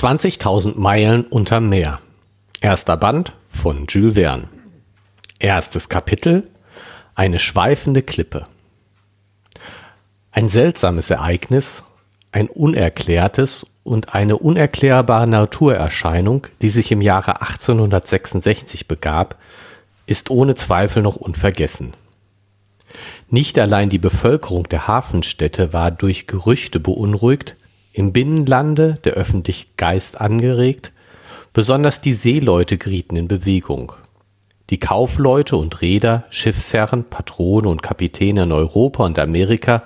20.000 Meilen unter Meer. Erster Band von Jules Verne. Erstes Kapitel. Eine schweifende Klippe. Ein seltsames Ereignis, ein unerklärtes und eine unerklärbare Naturerscheinung, die sich im Jahre 1866 begab, ist ohne Zweifel noch unvergessen. Nicht allein die Bevölkerung der Hafenstädte war durch Gerüchte beunruhigt, im Binnenlande der öffentliche Geist angeregt, besonders die Seeleute gerieten in Bewegung. Die Kaufleute und Reeder, Schiffsherren, Patrone und Kapitäne in Europa und Amerika,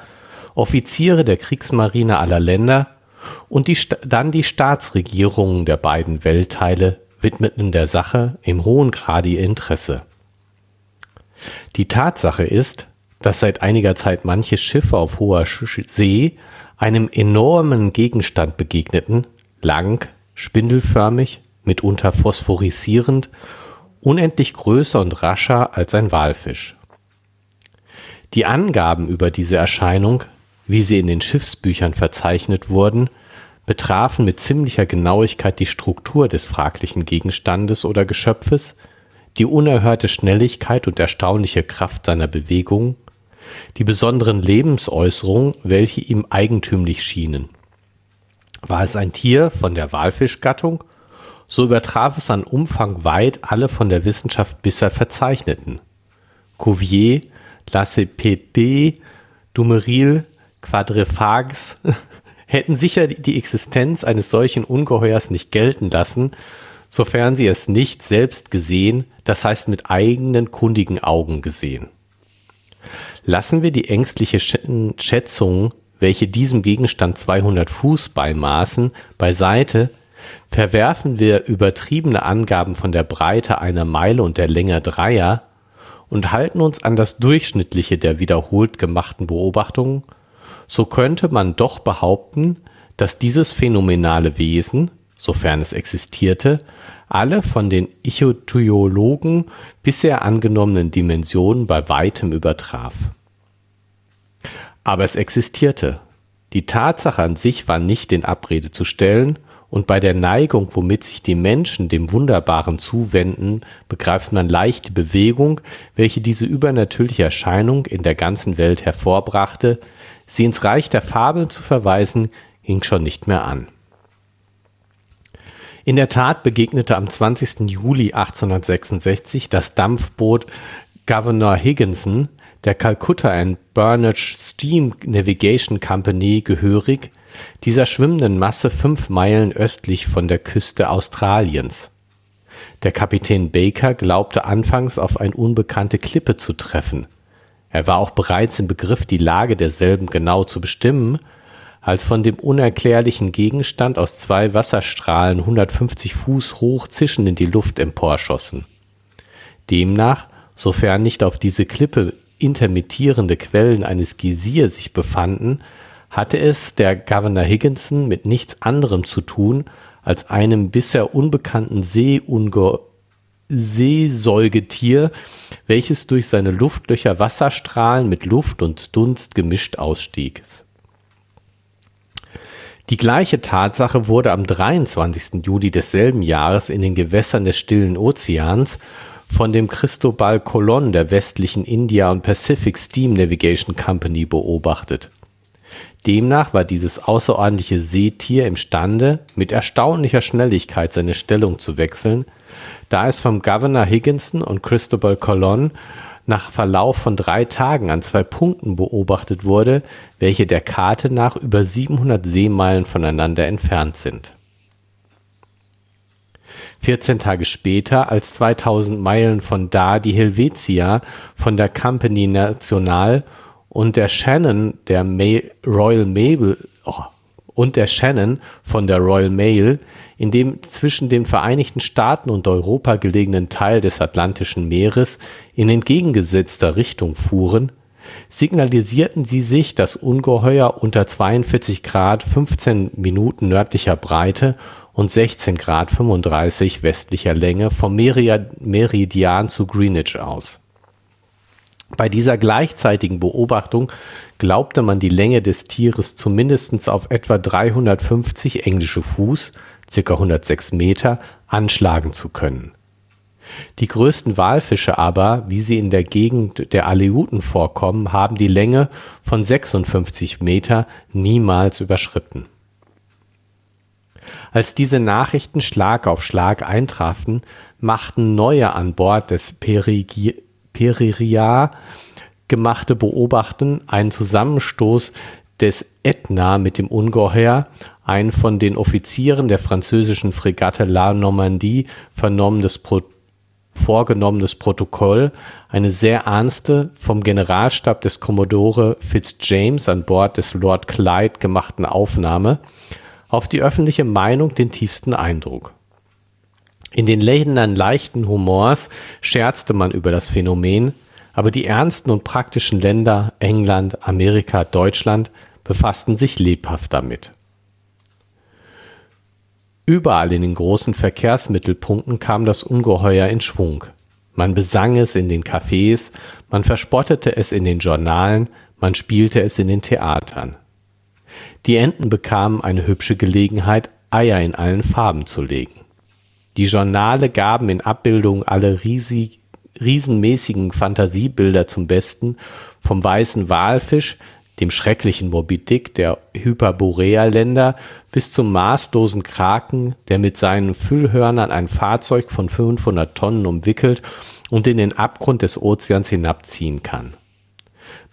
Offiziere der Kriegsmarine aller Länder und die, dann die Staatsregierungen der beiden Weltteile widmeten der Sache im hohen Grade ihr Interesse. Die Tatsache ist, dass seit einiger Zeit manche Schiffe auf hoher See einem enormen Gegenstand begegneten, lang, spindelförmig, mitunter phosphorisierend, unendlich größer und rascher als ein Walfisch. Die Angaben über diese Erscheinung, wie sie in den Schiffsbüchern verzeichnet wurden, betrafen mit ziemlicher Genauigkeit die Struktur des fraglichen Gegenstandes oder Geschöpfes, die unerhörte Schnelligkeit und erstaunliche Kraft seiner Bewegung, die besonderen Lebensäußerungen, welche ihm eigentümlich schienen. War es ein Tier von der Walfischgattung, so übertraf es an Umfang weit alle von der Wissenschaft bisher verzeichneten. Cuvier, Lacepede, Dumeril, Quadriphages hätten sicher die Existenz eines solchen Ungeheuers nicht gelten lassen, sofern sie es nicht selbst gesehen, das heißt mit eigenen kundigen Augen gesehen. Lassen wir die ängstliche Schätzung, welche diesem Gegenstand 200 Fuß beimaßen, beiseite, verwerfen wir übertriebene Angaben von der Breite einer Meile und der Länge Dreier und halten uns an das Durchschnittliche der wiederholt gemachten Beobachtungen, so könnte man doch behaupten, dass dieses phänomenale Wesen, sofern es existierte, alle von den Ichthyologen bisher angenommenen Dimensionen bei weitem übertraf. Aber es existierte. Die Tatsache an sich war nicht in Abrede zu stellen, und bei der Neigung, womit sich die Menschen dem Wunderbaren zuwenden, begreift man leicht die Bewegung, welche diese übernatürliche Erscheinung in der ganzen Welt hervorbrachte, sie ins Reich der Fabeln zu verweisen, ging schon nicht mehr an. In der Tat begegnete am 20. Juli 1866 das Dampfboot Governor Higginson der Calcutta and Burnage Steam Navigation Company gehörig, dieser schwimmenden Masse fünf Meilen östlich von der Küste Australiens. Der Kapitän Baker glaubte anfangs auf eine unbekannte Klippe zu treffen. Er war auch bereits im Begriff, die Lage derselben genau zu bestimmen, als von dem unerklärlichen Gegenstand aus zwei Wasserstrahlen 150 Fuß hoch zischend in die Luft emporschossen. Demnach, sofern nicht auf diese Klippe intermittierende Quellen eines Gesier sich befanden, hatte es der Governor Higginson mit nichts anderem zu tun, als einem bisher unbekannten Seeunge Seesäugetier, welches durch seine Luftlöcher Wasserstrahlen mit Luft und Dunst gemischt ausstieg. Die gleiche Tatsache wurde am 23. Juli desselben Jahres in den Gewässern des Stillen Ozeans von dem Cristobal Colon der westlichen India und Pacific Steam Navigation Company beobachtet. Demnach war dieses außerordentliche Seetier imstande, mit erstaunlicher Schnelligkeit seine Stellung zu wechseln, da es vom Governor Higginson und Cristobal Colon nach Verlauf von drei Tagen an zwei Punkten beobachtet wurde, welche der Karte nach über 700 Seemeilen voneinander entfernt sind. 14 Tage später, als 2000 Meilen von da die Helvetia von der Compagnie National und der Shannon der Mail, Royal Mail oh, und der Shannon von der Royal Mail in dem zwischen den Vereinigten Staaten und Europa gelegenen Teil des Atlantischen Meeres in entgegengesetzter Richtung fuhren, signalisierten sie sich das Ungeheuer unter 42 Grad 15 Minuten nördlicher Breite und 16 Grad 35 westlicher Länge vom Meridian zu Greenwich aus. Bei dieser gleichzeitigen Beobachtung glaubte man die Länge des Tieres zumindest auf etwa 350 englische Fuß, ca. 106 Meter, anschlagen zu können. Die größten Walfische aber, wie sie in der Gegend der Aleuten vorkommen, haben die Länge von 56 Meter niemals überschritten. Als diese Nachrichten Schlag auf Schlag eintrafen, machten neue an Bord des Periria gemachte Beobachten einen Zusammenstoß des Ätna mit dem Ungeheuer, ein von den Offizieren der französischen Fregatte La Normandie vernommenes Pro vorgenommenes Protokoll, eine sehr ernste, vom Generalstab des Commodore Fitzjames an Bord des Lord Clyde gemachten Aufnahme, auf die öffentliche Meinung den tiefsten Eindruck. In den Ländern leichten Humors scherzte man über das Phänomen, aber die ernsten und praktischen Länder England, Amerika, Deutschland befassten sich lebhaft damit. Überall in den großen Verkehrsmittelpunkten kam das Ungeheuer in Schwung. Man besang es in den Cafés, man verspottete es in den Journalen, man spielte es in den Theatern. Die Enten bekamen eine hübsche Gelegenheit, Eier in allen Farben zu legen. Die Journale gaben in Abbildungen alle riesig, riesenmäßigen Fantasiebilder zum Besten, vom weißen Walfisch, dem schrecklichen Moby Dick der Hyperborea-Länder, bis zum maßlosen Kraken, der mit seinen Füllhörnern ein Fahrzeug von 500 Tonnen umwickelt und in den Abgrund des Ozeans hinabziehen kann.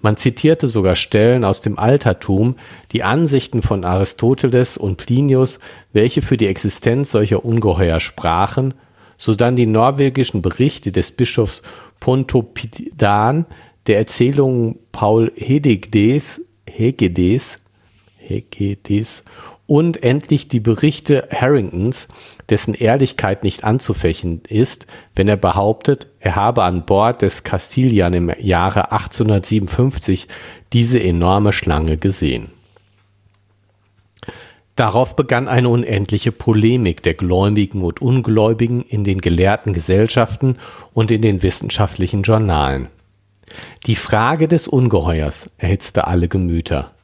Man zitierte sogar Stellen aus dem Altertum, die Ansichten von Aristoteles und Plinius, welche für die Existenz solcher Ungeheuer sprachen, sodann die norwegischen Berichte des Bischofs Pontoppidan, der Erzählungen Paul Hegedes, Hegedes, Hegedes und endlich die Berichte Harringtons, dessen Ehrlichkeit nicht anzufechten ist, wenn er behauptet, er habe an Bord des Castilian im Jahre 1857 diese enorme Schlange gesehen. Darauf begann eine unendliche Polemik der Gläubigen und Ungläubigen in den gelehrten Gesellschaften und in den wissenschaftlichen Journalen. Die Frage des Ungeheuers erhitzte alle Gemüter.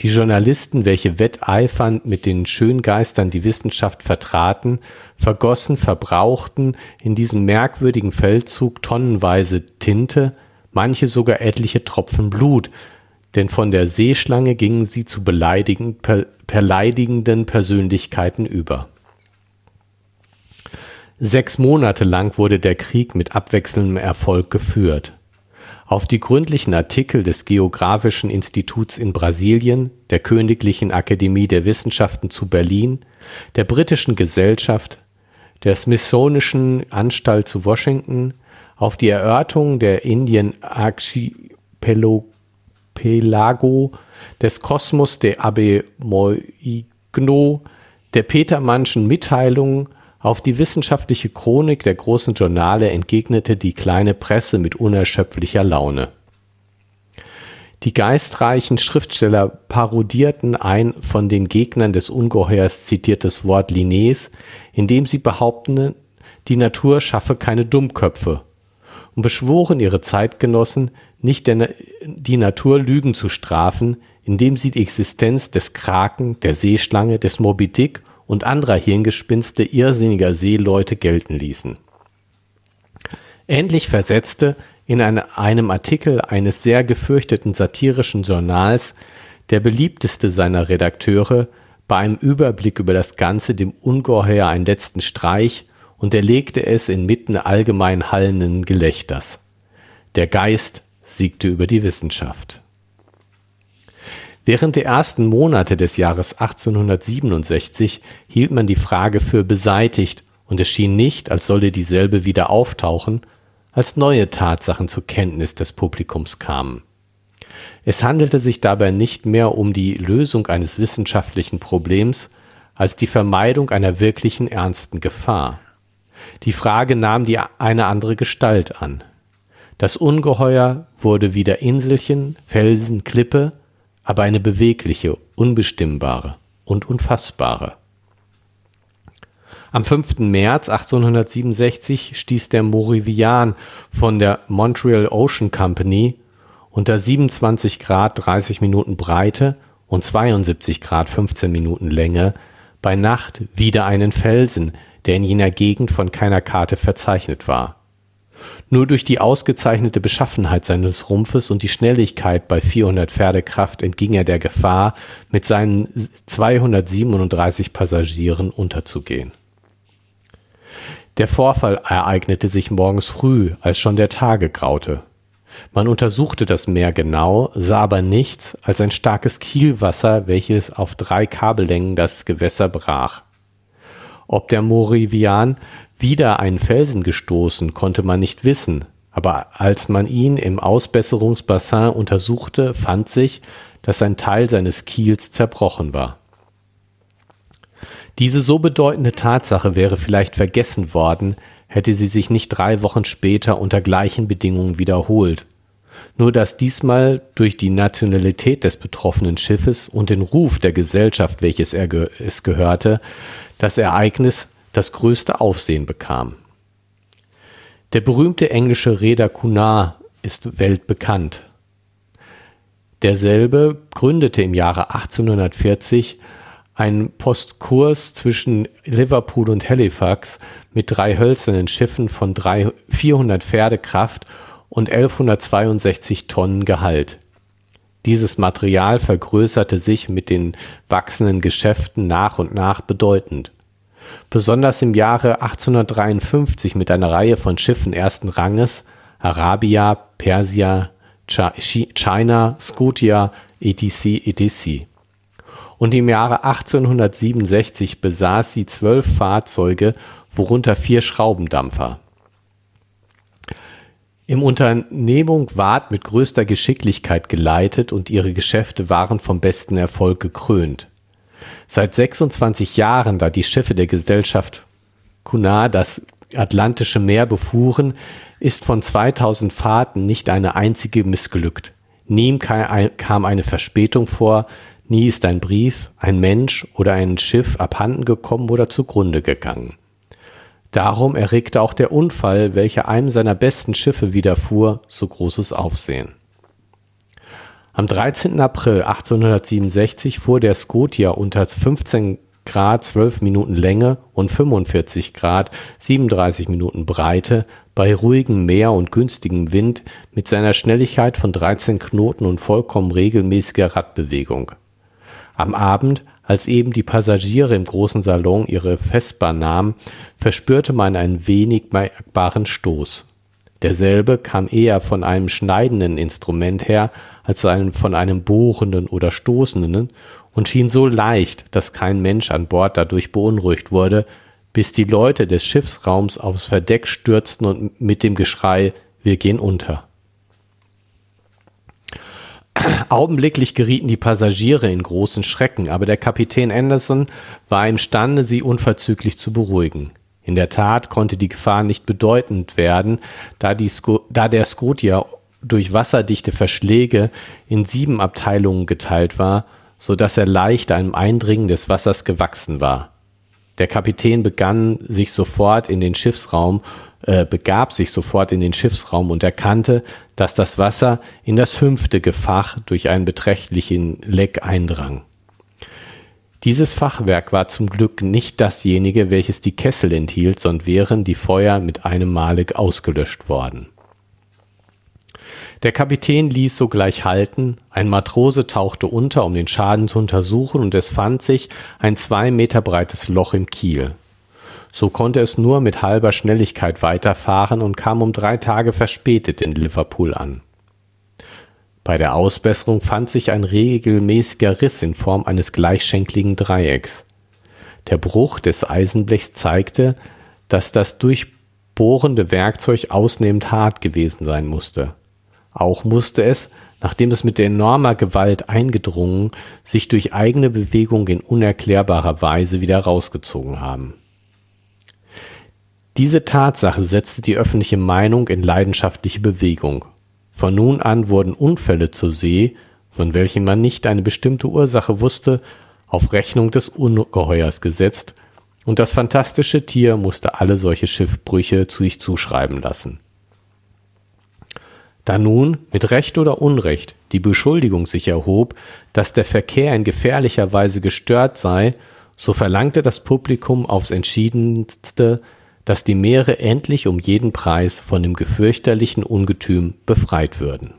Die Journalisten, welche wetteifernd mit den Schöngeistern die Wissenschaft vertraten, vergossen, verbrauchten in diesem merkwürdigen Feldzug tonnenweise Tinte, manche sogar etliche Tropfen Blut, denn von der Seeschlange gingen sie zu beleidigend, per, beleidigenden Persönlichkeiten über. Sechs Monate lang wurde der Krieg mit abwechselndem Erfolg geführt auf die gründlichen Artikel des Geographischen Instituts in Brasilien, der Königlichen Akademie der Wissenschaften zu Berlin, der Britischen Gesellschaft, der Smithsonischen Anstalt zu Washington, auf die Erörterung der Indien Archipelago, des Kosmos der Abe Moigno, der Petermannschen Mitteilungen auf die wissenschaftliche Chronik der großen Journale entgegnete die kleine Presse mit unerschöpflicher Laune. Die geistreichen Schriftsteller parodierten ein von den Gegnern des Ungeheuers zitiertes Wort Linnés, indem sie behaupten, die Natur schaffe keine Dummköpfe und beschworen ihre Zeitgenossen, nicht die Natur Lügen zu strafen, indem sie die Existenz des Kraken, der Seeschlange, des Moby Dick und anderer Hirngespinste irrsinniger Seeleute gelten ließen. Ähnlich versetzte in eine, einem Artikel eines sehr gefürchteten satirischen Journals der beliebteste seiner Redakteure bei einem Überblick über das Ganze dem Ungeheuer einen letzten Streich und erlegte es inmitten allgemein hallenden Gelächters. Der Geist siegte über die Wissenschaft. Während der ersten Monate des Jahres 1867 hielt man die Frage für beseitigt und es schien nicht, als solle dieselbe wieder auftauchen, als neue Tatsachen zur Kenntnis des Publikums kamen. Es handelte sich dabei nicht mehr um die Lösung eines wissenschaftlichen Problems, als die Vermeidung einer wirklichen ernsten Gefahr. Die Frage nahm die eine andere Gestalt an. Das Ungeheuer wurde wieder Inselchen, Felsen, Klippe, aber eine bewegliche, unbestimmbare und unfassbare. Am 5. März 1867 stieß der Morivian von der Montreal Ocean Company unter 27 Grad 30 Minuten Breite und 72 Grad 15 Minuten Länge bei Nacht wieder einen Felsen, der in jener Gegend von keiner Karte verzeichnet war. Nur durch die ausgezeichnete Beschaffenheit seines Rumpfes und die Schnelligkeit bei 400 Pferdekraft entging er der Gefahr, mit seinen 237 Passagieren unterzugehen. Der Vorfall ereignete sich morgens früh, als schon der Tage graute. Man untersuchte das Meer genau, sah aber nichts als ein starkes Kielwasser, welches auf drei Kabellängen das Gewässer brach. Ob der Morivian wieder einen Felsen gestoßen, konnte man nicht wissen, aber als man ihn im Ausbesserungsbassin untersuchte, fand sich, dass ein Teil seines Kiels zerbrochen war. Diese so bedeutende Tatsache wäre vielleicht vergessen worden, hätte sie sich nicht drei Wochen später unter gleichen Bedingungen wiederholt. Nur dass diesmal durch die Nationalität des betroffenen Schiffes und den Ruf der Gesellschaft, welches er ge es gehörte, das Ereignis das größte Aufsehen bekam. Der berühmte englische Reeder Cunard ist weltbekannt. Derselbe gründete im Jahre 1840 ein Postkurs zwischen Liverpool und Halifax mit drei hölzernen Schiffen von drei, 400 Pferdekraft und 1162 Tonnen Gehalt. Dieses Material vergrößerte sich mit den wachsenden Geschäften nach und nach bedeutend. Besonders im Jahre 1853 mit einer Reihe von Schiffen ersten Ranges Arabia, Persia, China, Scotia, etc. etc und im Jahre 1867 besaß sie zwölf Fahrzeuge, worunter vier Schraubendampfer. Im Unternehmung ward mit größter Geschicklichkeit geleitet und ihre Geschäfte waren vom besten Erfolg gekrönt. Seit 26 Jahren, da die Schiffe der Gesellschaft Cunard das Atlantische Meer befuhren, ist von 2000 Fahrten nicht eine einzige missglückt. Nie kam eine Verspätung vor, Nie ist ein Brief, ein Mensch oder ein Schiff abhanden gekommen oder zugrunde gegangen. Darum erregte auch der Unfall, welcher einem seiner besten Schiffe widerfuhr, so großes Aufsehen. Am 13. April 1867 fuhr der Scotia unter 15 Grad 12 Minuten Länge und 45 Grad 37 Minuten Breite bei ruhigem Meer und günstigem Wind mit seiner Schnelligkeit von 13 Knoten und vollkommen regelmäßiger Radbewegung. Am Abend, als eben die Passagiere im großen Salon ihre Vesper nahmen, verspürte man einen wenig merkbaren Stoß. Derselbe kam eher von einem schneidenden Instrument her, als von einem bohrenden oder stoßenden und schien so leicht, dass kein Mensch an Bord dadurch beunruhigt wurde, bis die Leute des Schiffsraums aufs Verdeck stürzten und mit dem Geschrei Wir gehen unter. Augenblicklich gerieten die Passagiere in großen Schrecken, aber der Kapitän Anderson war imstande, sie unverzüglich zu beruhigen. In der Tat konnte die Gefahr nicht bedeutend werden, da, da der Scotia durch wasserdichte Verschläge in sieben Abteilungen geteilt war, so dass er leicht einem Eindringen des Wassers gewachsen war. Der Kapitän begann sich sofort in den Schiffsraum äh, begab sich sofort in den Schiffsraum und erkannte, dass das Wasser in das fünfte Gefach durch einen beträchtlichen Leck eindrang. Dieses Fachwerk war zum Glück nicht dasjenige, welches die Kessel enthielt, sondern wären die Feuer mit einem Male ausgelöscht worden. Der Kapitän ließ sogleich halten, ein Matrose tauchte unter, um den Schaden zu untersuchen, und es fand sich ein zwei Meter breites Loch im Kiel. So konnte es nur mit halber Schnelligkeit weiterfahren und kam um drei Tage verspätet in Liverpool an. Bei der Ausbesserung fand sich ein regelmäßiger Riss in Form eines gleichschenkligen Dreiecks. Der Bruch des Eisenblechs zeigte, dass das durchbohrende Werkzeug ausnehmend hart gewesen sein musste. Auch musste es, nachdem es mit enormer Gewalt eingedrungen, sich durch eigene Bewegung in unerklärbarer Weise wieder rausgezogen haben. Diese Tatsache setzte die öffentliche Meinung in leidenschaftliche Bewegung. Von nun an wurden Unfälle zur See, von welchen man nicht eine bestimmte Ursache wusste, auf Rechnung des Ungeheuers gesetzt, und das fantastische Tier musste alle solche Schiffbrüche zu sich zuschreiben lassen. Da nun, mit Recht oder Unrecht, die Beschuldigung sich erhob, dass der Verkehr in gefährlicher Weise gestört sei, so verlangte das Publikum aufs entschiedenste, dass die Meere endlich um jeden Preis von dem gefürchterlichen Ungetüm befreit würden.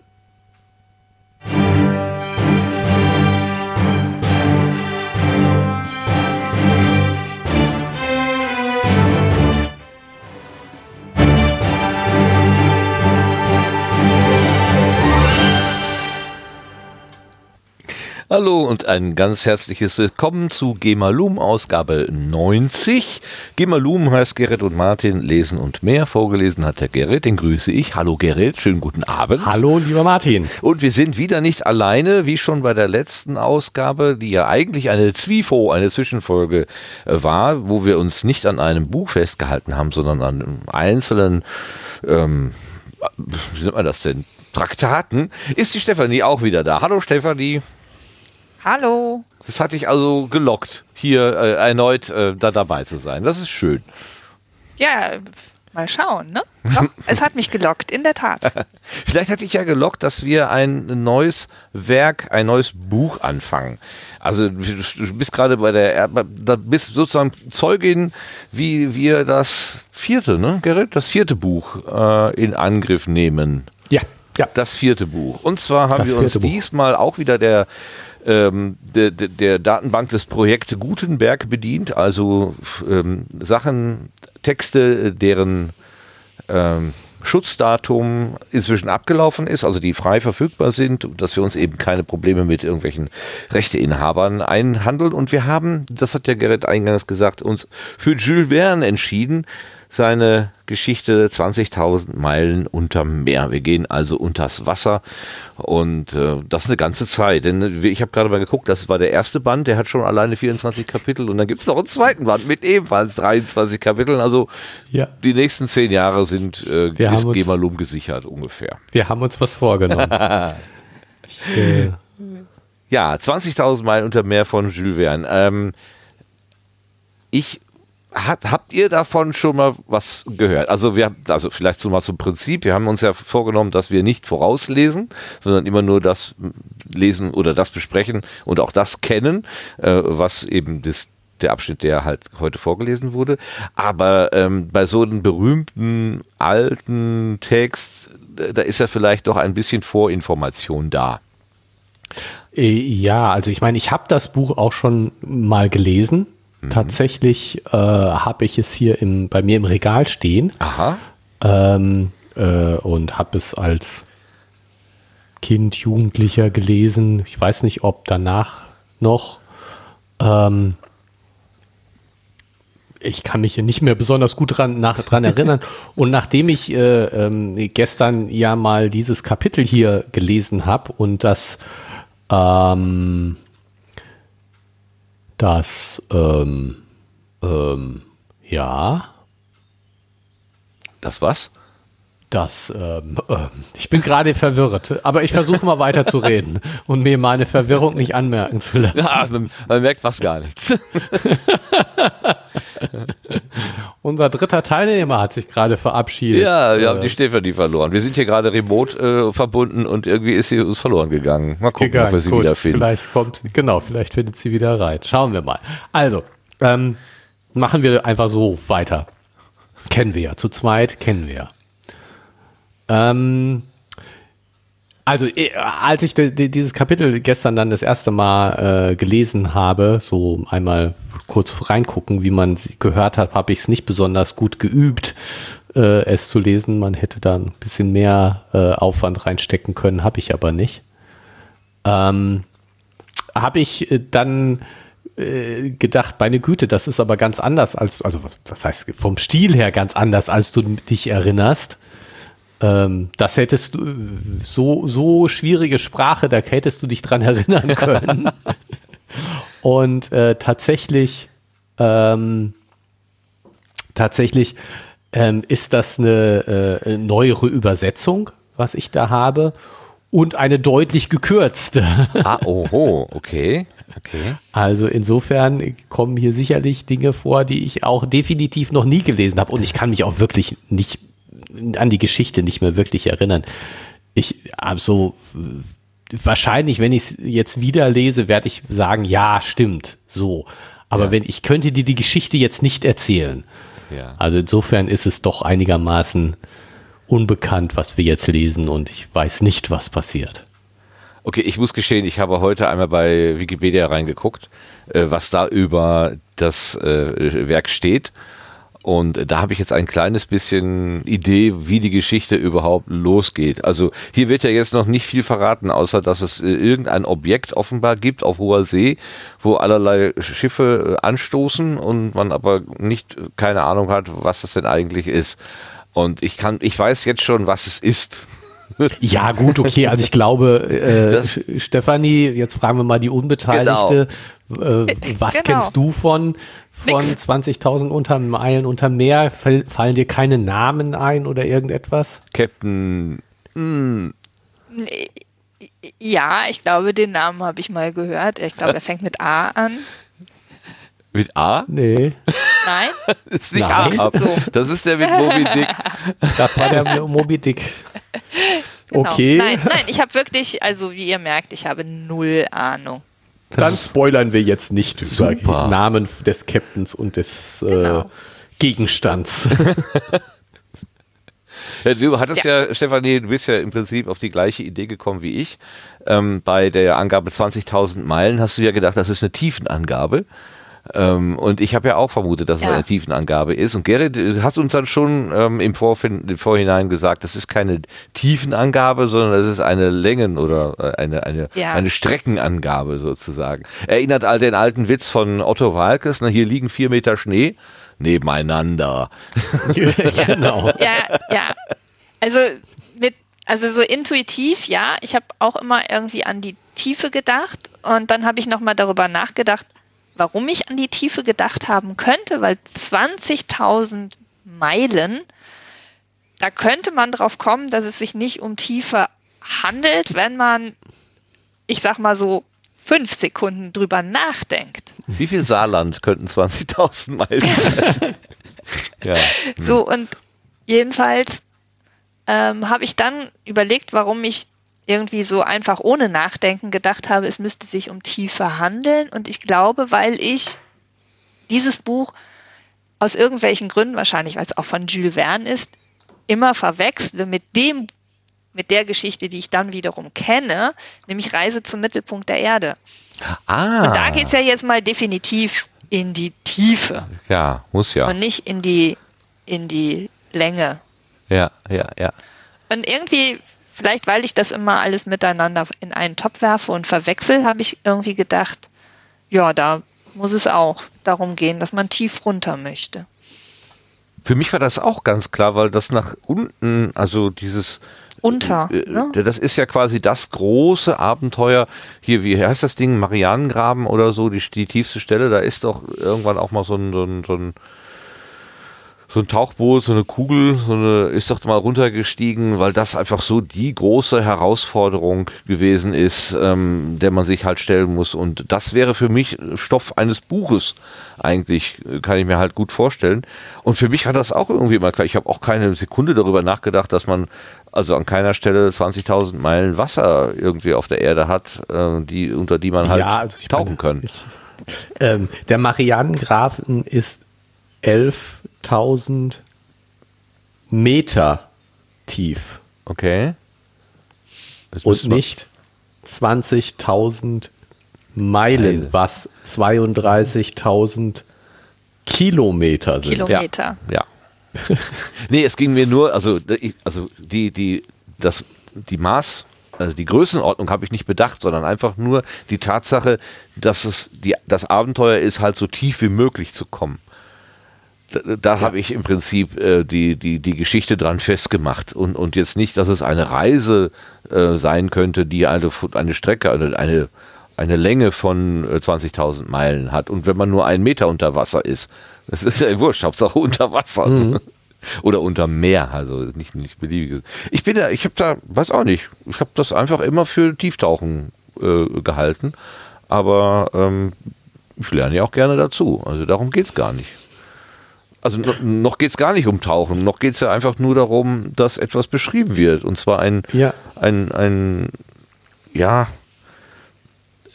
Hallo und ein ganz herzliches Willkommen zu Gemalum Ausgabe 90. Gemalum heißt Gerrit und Martin lesen und mehr. Vorgelesen hat der Gerrit, den grüße ich. Hallo Gerrit, schönen guten Abend. Hallo lieber Martin. Und wir sind wieder nicht alleine, wie schon bei der letzten Ausgabe, die ja eigentlich eine Zwifo, eine Zwischenfolge äh, war, wo wir uns nicht an einem Buch festgehalten haben, sondern an einzelnen, ähm, wie nennt man das denn? Traktaten, ist die Stefanie auch wieder da. Hallo Stefanie. Hallo. Das hat dich also gelockt, hier äh, erneut äh, da dabei zu sein. Das ist schön. Ja, mal schauen, ne? Doch, es hat mich gelockt, in der Tat. Vielleicht hatte ich ja gelockt, dass wir ein neues Werk, ein neues Buch anfangen. Also du bist gerade bei der, da bist sozusagen Zeugin, wie wir das vierte, ne, Gerrit, das vierte Buch äh, in Angriff nehmen. Ja, ja. Das vierte Buch. Und zwar haben Das wir uns Buch. diesmal auch wieder der ähm, der, der, Datenbank des Projekts Gutenberg bedient, also ähm, Sachen, Texte, deren ähm, Schutzdatum inzwischen abgelaufen ist, also die frei verfügbar sind, dass wir uns eben keine Probleme mit irgendwelchen Rechteinhabern einhandeln. Und wir haben, das hat ja Gerrit eingangs gesagt, uns für Jules Verne entschieden, seine Geschichte 20.000 Meilen unterm Meer. Wir gehen also unters Wasser und äh, das ist eine ganze Zeit. Denn ich habe gerade mal geguckt, das war der erste Band, der hat schon alleine 24 Kapitel und dann gibt es noch einen zweiten Band mit ebenfalls 23 Kapiteln. Also Ja. die nächsten zehn Jahre sind äh, ist Gemalum gesichert ungefähr. Wir haben uns was vorgenommen. ich, äh, Ja, 20.000 Meilen unter Meer von Jules Verne. Ähm, ich hat, habt ihr davon schon mal was gehört? Also wir, also vielleicht so mal zum Prinzip. Wir haben uns ja vorgenommen, dass wir nicht vorauslesen, sondern immer nur das lesen oder das besprechen und auch das kennen, äh, was eben das der Abschnitt, der halt heute vorgelesen wurde. Aber ähm, bei so einem berühmten alten Text, äh, da ist ja vielleicht doch ein bisschen Vorinformation da. Äh, Ja, also ich meine, ich habe das Buch auch schon mal gelesen. Tatsächlich äh, habe ich es hier im, bei mir im Regal stehen Aha. ähm, äh, und habe es als Kind, Jugendlicher gelesen. Ich weiß nicht, ob danach noch. Ähm, ich kann mich hier nicht mehr besonders gut dran, nach, dran erinnern. Und nachdem ich äh, ähm, gestern ja mal dieses Kapitel hier gelesen habe und das ähm, das ähm, ähm, ja Das was? das ähm, ähm, ich bin gerade verwirrt, aber ich versuche mal weiter zu reden und mir meine Verwirrung nicht anmerken zu lassen. Ja, man, man merkt fast gar nichts. Unser dritter Teilnehmer hat sich gerade verabschiedet. Ja, wir haben Äh, die Stefanie verloren. Wir sind hier gerade remote äh, verbunden und irgendwie ist sie uns verloren gegangen. Mal gucken, ob wir gegangen. sie Gut, wiederfinden. Vielleicht kommt, genau, vielleicht findet sie wieder rein. Schauen wir mal. Also, ähm, machen wir einfach so weiter. Kennen wir ja. Zu zweit kennen wir ja. Ähm, also, äh, als ich dieses Kapitel gestern dann das erste Mal äh, gelesen habe, so einmal kurz reingucken, wie man gehört hat, habe ich es nicht besonders gut geübt, äh, es zu lesen. Man hätte da ein bisschen mehr äh, Aufwand reinstecken können, habe ich aber nicht. Ähm, habe ich äh, dann äh, gedacht, meine Güte, das ist aber ganz anders als, also was heißt vom Stil her ganz anders, als du dich erinnerst. Ähm, das hättest du, so, so schwierige Sprache, da hättest du dich dran erinnern können. Und äh, tatsächlich, ähm, tatsächlich ähm, ist das eine äh, neuere Übersetzung, was ich da habe, und eine deutlich gekürzte. Ah, oho, okay. Okay. Also insofern kommen hier sicherlich Dinge vor, die ich auch definitiv noch nie gelesen habe. Und ich kann mich auch wirklich nicht an die Geschichte nicht mehr wirklich erinnern. Ich habe so wahrscheinlich, wenn ich es jetzt wieder lese, werde ich sagen, ja, stimmt, so. Aber Ja. wenn ich könnte dir die Geschichte jetzt nicht erzählen. Ja. Also insofern ist es doch einigermaßen unbekannt, was wir jetzt lesen und ich weiß nicht, was passiert. Okay, ich muss gestehen, ich habe heute einmal bei Wikipedia reingeguckt, äh, was da über das äh, Werk steht. Und da habe ich jetzt ein kleines bisschen Idee, wie die Geschichte überhaupt losgeht. Also hier wird ja jetzt noch nicht viel verraten, außer dass es äh, irgendein Objekt offenbar gibt auf hoher See, wo allerlei Schiffe äh, anstoßen und man aber nicht äh, keine Ahnung hat, was das denn eigentlich ist. Und ich kann, ich weiß jetzt schon, was es ist. Ja, gut, okay. Also ich glaube, äh, Das- Stefanie, jetzt fragen wir mal die Unbeteiligte. Äh, was Genau. kennst du von, von 20.000 unter Meilen unter Meer? Fall, fallen dir keine Namen ein oder irgendetwas? Captain Ja, ich glaube, den Namen habe ich mal gehört. Ich glaube, er fängt mit A an. mit A? Nee, Nein? ist nicht Nein. Ahab. So. Das ist der mit Moby Dick. das war der Moby Dick. Genau. Okay, Nein, nein, ich habe wirklich, also wie ihr merkt, ich habe null Ahnung. Dann spoilern wir jetzt nicht über Super. Namen des Captains und des äh, Genau. Gegenstands. Ja, du hattest ja. Stefanie, du bist ja im Prinzip auf die gleiche Idee gekommen wie ich. Ähm, bei der Angabe 20.000 Meilen hast du ja gedacht, das ist eine Tiefenangabe. Ähm, und ich habe ja auch vermutet, dass es Ja. eine Tiefenangabe ist. Und Gerrit, du hast uns dann schon ähm, im, Vorfin im Vorhinein gesagt, das ist keine Tiefenangabe, sondern das ist eine Längen- oder äh, eine, eine, Ja. eine Streckenangabe sozusagen. Erinnert all den alten Witz von Otto Walkes, ne, hier liegen vier Meter Schnee nebeneinander. genau. Ja, ja. Also mit, also so intuitiv, ja. Ich habe auch immer irgendwie an die Tiefe gedacht und dann habe ich nochmal darüber nachgedacht, warum ich an die Tiefe gedacht haben könnte, weil 20.000 Meilen, da könnte man drauf kommen, dass es sich nicht um Tiefe handelt, wenn man, ich sag mal so, fünf Sekunden drüber nachdenkt. Wie viel Saarland könnten 20.000 Meilen sein? ja. So, und jedenfalls ähm, habe ich dann überlegt, warum ich irgendwie so einfach ohne Nachdenken gedacht habe, es müsste sich um Tiefe handeln. Und ich glaube, weil ich dieses Buch aus irgendwelchen Gründen, wahrscheinlich weil es auch von Jules Verne ist, immer verwechsle mit dem, mit der Geschichte, die ich dann wiederum kenne, nämlich Reise zum Mittelpunkt der Erde. Ah. Und da geht es ja jetzt mal definitiv in die Tiefe Ja, muss ja. und nicht in die, in die Länge. Ja, ja, ja. Und irgendwie, vielleicht weil ich das immer alles miteinander in einen Topf werfe und verwechsel, habe ich irgendwie gedacht, ja, da muss es auch darum gehen, dass man tief runter möchte. Für mich war das auch ganz klar, weil das nach unten, also dieses Unter. Äh, ne? Das ist ja quasi das große Abenteuer. Hier, wie heißt das Ding? Marianengraben oder so, die, die tiefste Stelle. Da ist doch irgendwann auch mal so ein, so ein, so ein, so ein Tauchboot, so eine Kugel, so eine, ist doch mal runtergestiegen, weil das einfach so die große Herausforderung gewesen ist, ähm, der man sich halt stellen muss. Und das wäre für mich Stoff eines Buches eigentlich, kann ich mir halt gut vorstellen. Und für mich war das auch irgendwie immer klar. Ich habe auch keine Sekunde darüber nachgedacht, dass man also an keiner Stelle 20.000 Meilen Wasser irgendwie auf der Erde hat, äh, die, unter die man halt also ich tauchen meine, kann. Ich, ähm, der Marianengrafen ist 11.000 Meter tief Okay. Jetzt und nicht 20.000 Meilen, Meilen. was 32.000 Kilometer sind. Kilometer. Ja. nee, es ging mir nur, also, also die, die, das, die Maß, also die Größenordnung habe ich nicht bedacht, sondern einfach nur die Tatsache, dass es die, das Abenteuer ist, halt so tief wie möglich zu kommen. Da, da habe ich im Prinzip äh, die, die, die Geschichte dran festgemacht und, und jetzt nicht, dass es eine Reise äh, sein könnte, die eine, eine Strecke, eine, eine, eine Länge von äh, 20.000 Meilen hat. Und wenn man nur einen Meter unter Wasser ist, das ist ja wurscht, Hauptsache unter Wasser. Oder unter Meer, also nicht, nicht beliebiges. Ich bin da, ich habe da, weiß auch nicht, ich habe das einfach immer für Tieftauchen äh, gehalten. Aber ähm, ich lerne ja auch gerne dazu. Also darum geht's gar nicht. Also noch, geht es gar nicht um Tauchen, noch geht es ja einfach nur darum, dass etwas beschrieben wird. Und zwar ein, Ja. ein, ein ja,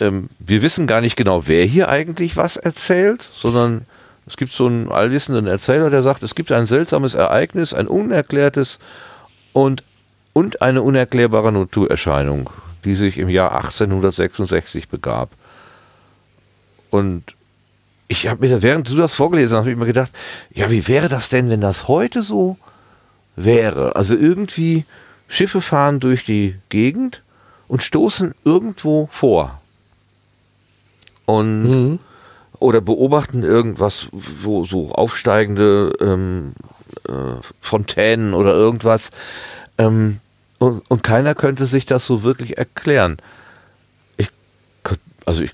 ähm, wir wissen gar nicht genau, wer hier eigentlich was erzählt, sondern es gibt so einen allwissenden Erzähler, der sagt, es gibt ein seltsames Ereignis, ein unerklärtes und, und eine unerklärbare Naturerscheinung, die sich im Jahr 1866 begab. Und ich habe mir, während du das vorgelesen hast, habe ich mir gedacht, ja, wie wäre das denn, wenn das heute so wäre? Also irgendwie Schiffe fahren durch die Gegend und stoßen irgendwo vor. Und mhm. oder beobachten irgendwas, wo so aufsteigende ähm, äh, Fontänen oder irgendwas. Ähm, und, und keiner könnte sich das so wirklich erklären. Ich, also ich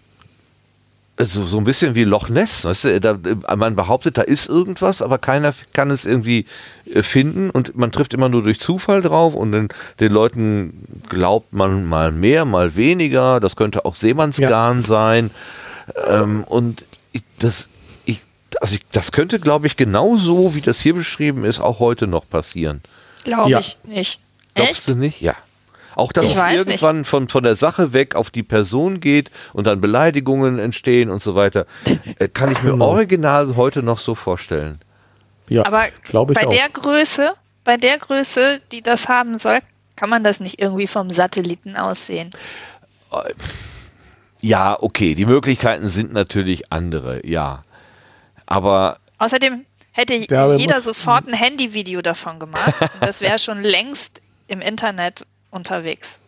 also so ein bisschen wie Loch Ness. Weißt du, da, man behauptet, da ist irgendwas, aber keiner kann es irgendwie äh, finden und man trifft immer nur durch Zufall drauf und den, den Leuten glaubt man mal mehr, mal weniger. Das könnte auch Seemannsgarn ja. sein. Ähm, und ich, das, ich, also ich, das könnte, glaube ich, genauso wie das hier beschrieben ist, auch heute noch passieren. Glaube ja. ich nicht. Glaubst Echt? du nicht? Ja. Auch dass ich es irgendwann von, von der Sache weg auf die Person geht und dann Beleidigungen entstehen und so weiter, äh, kann ich mir genau. original heute noch so vorstellen. Ja, aber glaube ich bei auch. der Größe, bei der Größe, die das haben soll, kann man das nicht irgendwie vom Satelliten aussehen. Ja, okay, die Möglichkeiten sind natürlich andere, ja. Aber außerdem hätte ja, jeder sofort ein Handyvideo davon gemacht. das wäre schon längst im Internet unterwegs.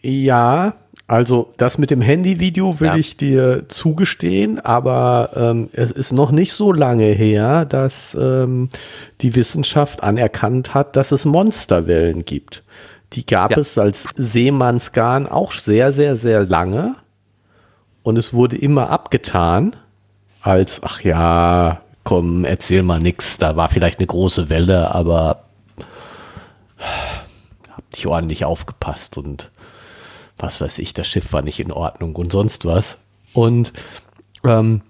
Ja, also das mit dem Handyvideo will ja. ich dir zugestehen, aber ähm, es ist noch nicht so lange her, dass ähm, die Wissenschaft anerkannt hat, dass es Monsterwellen gibt. Die gab ja. es als Seemannsgarn auch sehr, sehr, sehr lange. Und es wurde immer abgetan als, ach ja, komm, erzähl mal nix, da war vielleicht eine große Welle, aber nicht ordentlich aufgepasst und was weiß ich, das Schiff war nicht in Ordnung und sonst was. Und ähm,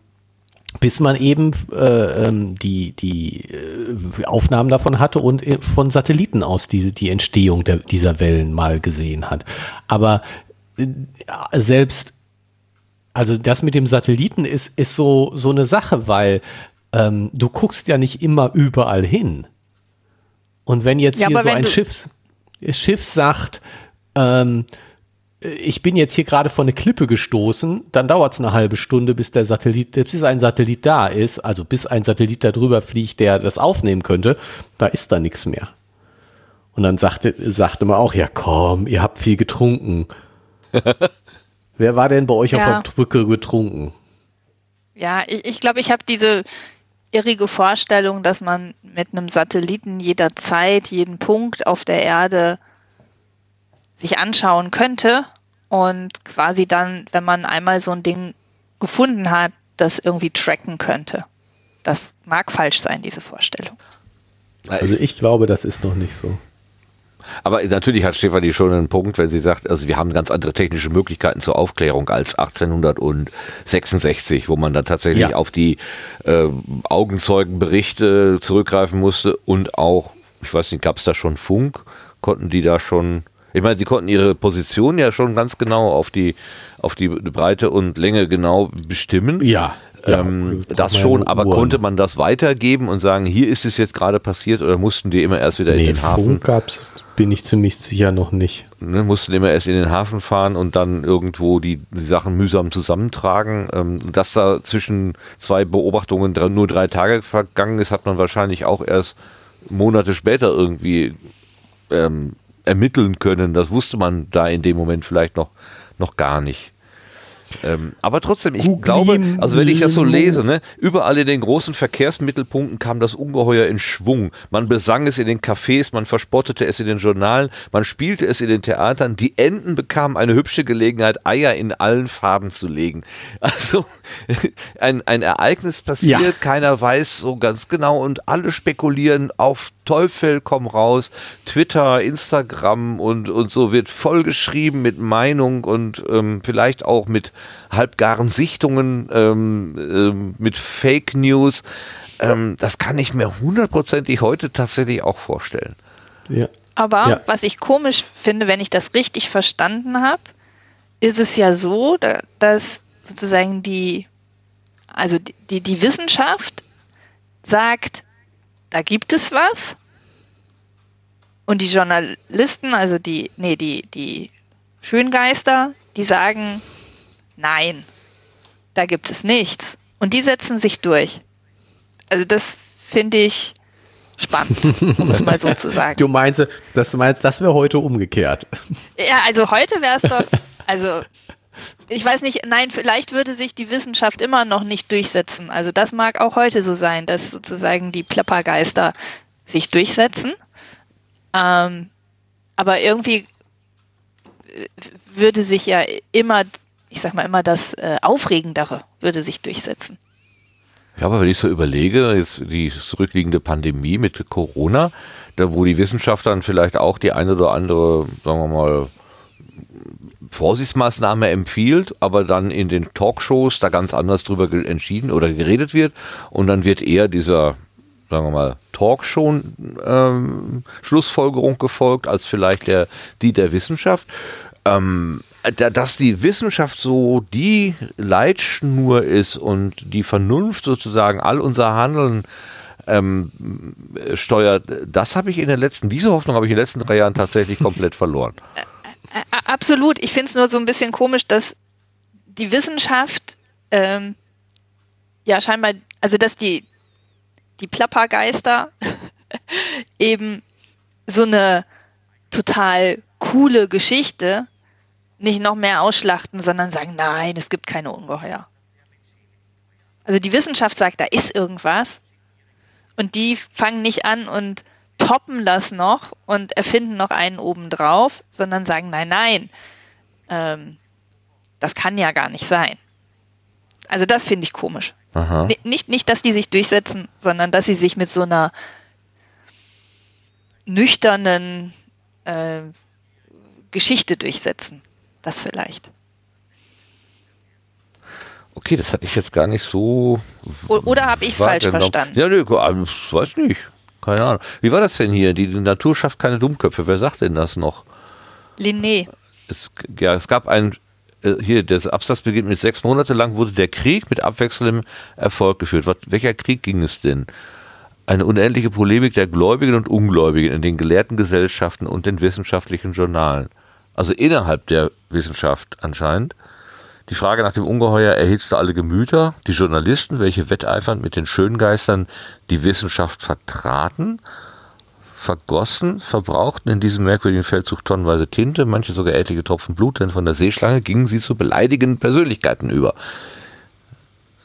bis man eben äh, ähm, die, die äh, Aufnahmen davon hatte und äh, von Satelliten aus diese, die Entstehung der, dieser Wellen mal gesehen hat. Aber äh, selbst, also das mit dem Satelliten ist, ist so, so eine Sache, weil ähm, du guckst ja nicht immer überall hin. Und wenn jetzt ja, hier so ein Schiff, Schiff sagt, ähm, ich bin jetzt hier gerade von eine Klippe gestoßen, dann dauert es eine halbe Stunde, bis der Satellit, bis ein Satellit da ist, also bis ein Satellit da drüber fliegt, der das aufnehmen könnte, da ist da nichts mehr. Und dann sagte, sagte man auch, ja komm, ihr habt viel getrunken. Wer war denn bei euch ja. auf der Brücke getrunken? Ja, ich glaube, ich, glaub, ich habe diese irrige Vorstellung, dass man mit einem Satelliten jederzeit jeden Punkt auf der Erde sich anschauen könnte und quasi dann, wenn man einmal so ein Ding gefunden hat, das irgendwie tracken könnte. Das mag falsch sein, diese Vorstellung. Also ich glaube, das ist noch nicht so. Aber natürlich hat Stefanie schon einen Punkt, wenn sie sagt, also wir haben ganz andere technische Möglichkeiten zur Aufklärung als 1866, wo man dann tatsächlich ja. auf die äh, Augenzeugenberichte zurückgreifen musste und auch, ich weiß nicht, gab es da schon Funk? Konnten die da schon ich meine, sie konnten ihre Position ja schon ganz genau auf die, auf die Breite und Länge genau bestimmen. Ja. Ähm, ja, das schon, aber Uhren. konnte man das weitergeben und sagen, hier ist es jetzt gerade passiert oder mussten die immer erst wieder nee, in den Hafen? Funk gab's, bin ich ziemlich sicher noch nicht. Ne, mussten immer erst in den Hafen fahren und dann irgendwo die, die Sachen mühsam zusammentragen. Ähm, dass da zwischen zwei Beobachtungen nur drei Tage vergangen ist, hat man wahrscheinlich auch erst Monate später irgendwie ähm, ermitteln können. Das wusste man da in dem Moment vielleicht noch, noch gar nicht. Ähm, aber trotzdem, ich Googlim, glaube, also wenn ich das so lese, ne, überall in den großen Verkehrsmittelpunkten kam das Ungeheuer in Schwung. Man besang es in den Cafés, man verspottete es in den Journalen, man spielte es in den Theatern. Die Enten bekamen eine hübsche Gelegenheit, Eier in allen Farben zu legen. Also ein, ein Ereignis passiert, ja. keiner weiß so ganz genau und alle spekulieren auf Teufel komm raus. Twitter, Instagram und, und so wird vollgeschrieben mit Meinung und ähm, vielleicht auch mit halbgaren Sichtungen, ähm, ähm, mit Fake News. Ähm, das kann ich mir hundertprozentig heute tatsächlich auch vorstellen. Ja. Aber ja. was ich komisch finde, wenn ich das richtig verstanden habe, ist es ja so, dass sozusagen die, also die, die Wissenschaft sagt, da gibt es was. Und die Journalisten, also die, nee, die, die Schöngeister, die sagen, nein, da gibt es nichts. Und die setzen sich durch. Also das finde ich spannend, um es mal so zu sagen. Du meinst, dass du meinst, das wäre heute umgekehrt. Ja, also heute wäre es doch, also ich weiß nicht, nein, vielleicht würde sich die Wissenschaft immer noch nicht durchsetzen. Also das mag auch heute so sein, dass sozusagen die Plappergeister sich durchsetzen. Ähm, aber irgendwie äh, würde sich ja immer, ich sag mal immer das äh, Aufregendere würde sich durchsetzen. Ja, aber wenn ich so überlege, jetzt die zurückliegende Pandemie mit Corona, da wo die Wissenschaft dann vielleicht auch die eine oder andere, sagen wir mal, Vorsichtsmaßnahme empfiehlt, aber dann in den Talkshows da ganz anders drüber entschieden oder geredet wird und dann wird eher dieser, sagen wir mal, Talkshow ähm, gefolgt als vielleicht der die der Wissenschaft. Ähm, dass die Wissenschaft so die Leitschnur ist und die Vernunft sozusagen all unser Handeln ähm, steuert, das habe ich in den letzten, diese Hoffnung habe ich in den letzten drei Jahren tatsächlich komplett verloren. Absolut. Ich finde es nur so ein bisschen komisch, dass die Wissenschaft ähm, ja scheinbar, also dass die, die Plappergeister eben so eine total coole Geschichte nicht noch mehr ausschlachten, sondern sagen, nein, es gibt keine Ungeheuer. Also die Wissenschaft sagt, da ist irgendwas und die fangen nicht an und toppen das noch und erfinden noch einen obendrauf, sondern sagen, nein, nein, ähm, das kann ja gar nicht sein. Also das finde ich komisch. Nicht, nicht, dass die sich durchsetzen, sondern dass sie sich mit so einer nüchternen äh, Geschichte durchsetzen. Das vielleicht. Okay, das hatte ich jetzt gar nicht so. Oder habe ich es falsch verstanden? Ja, nö, weiß nicht. Keine Ahnung. Wie war das denn hier? Die, die Natur schafft keine Dummköpfe. Wer sagt denn das noch? Linné. Es, ja, es gab ein, äh, hier, der Absatz beginnt mit sechs Monate lang wurde der Krieg mit abwechselndem Erfolg geführt. Was, welcher Krieg ging es denn? Eine unendliche Polemik der Gläubigen und Ungläubigen in den gelehrten Gesellschaften und den wissenschaftlichen Journalen. Also innerhalb der Wissenschaft anscheinend. Die Frage nach dem Ungeheuer erhitzte alle Gemüter. Die Journalisten, welche wetteifernd mit den Schöngeistern die Wissenschaft vertraten, vergossen, verbrauchten in diesem merkwürdigen Feldzug tonnenweise Tinte, manche sogar etliche Tropfen Blut, denn von der Seeschlange gingen sie zu beleidigenden Persönlichkeiten über.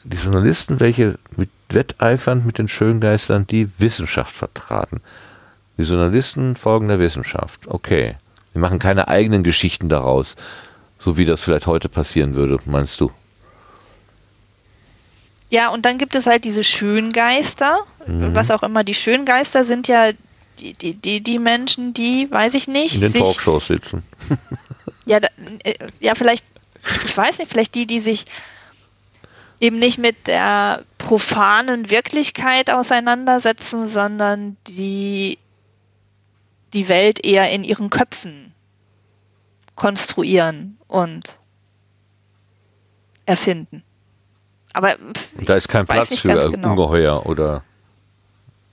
Die Journalisten, welche mit wetteifernd mit den Schöngeistern die Wissenschaft vertraten. Die Journalisten folgen der Wissenschaft. Okay. Sie machen keine eigenen Geschichten daraus. So wie das vielleicht heute passieren würde, meinst du? Ja, und dann gibt es halt diese Schöngeister, mhm. was auch immer die Schöngeister sind ja die, die, die, die Menschen, die, weiß ich nicht. In den sich, Talkshows sitzen. ja, da, äh, ja, vielleicht, ich weiß nicht, vielleicht die, die sich eben nicht mit der profanen Wirklichkeit auseinandersetzen, sondern die die Welt eher in ihren Köpfen konstruieren und erfinden. Aber da ist kein Platz für genau. Ungeheuer oder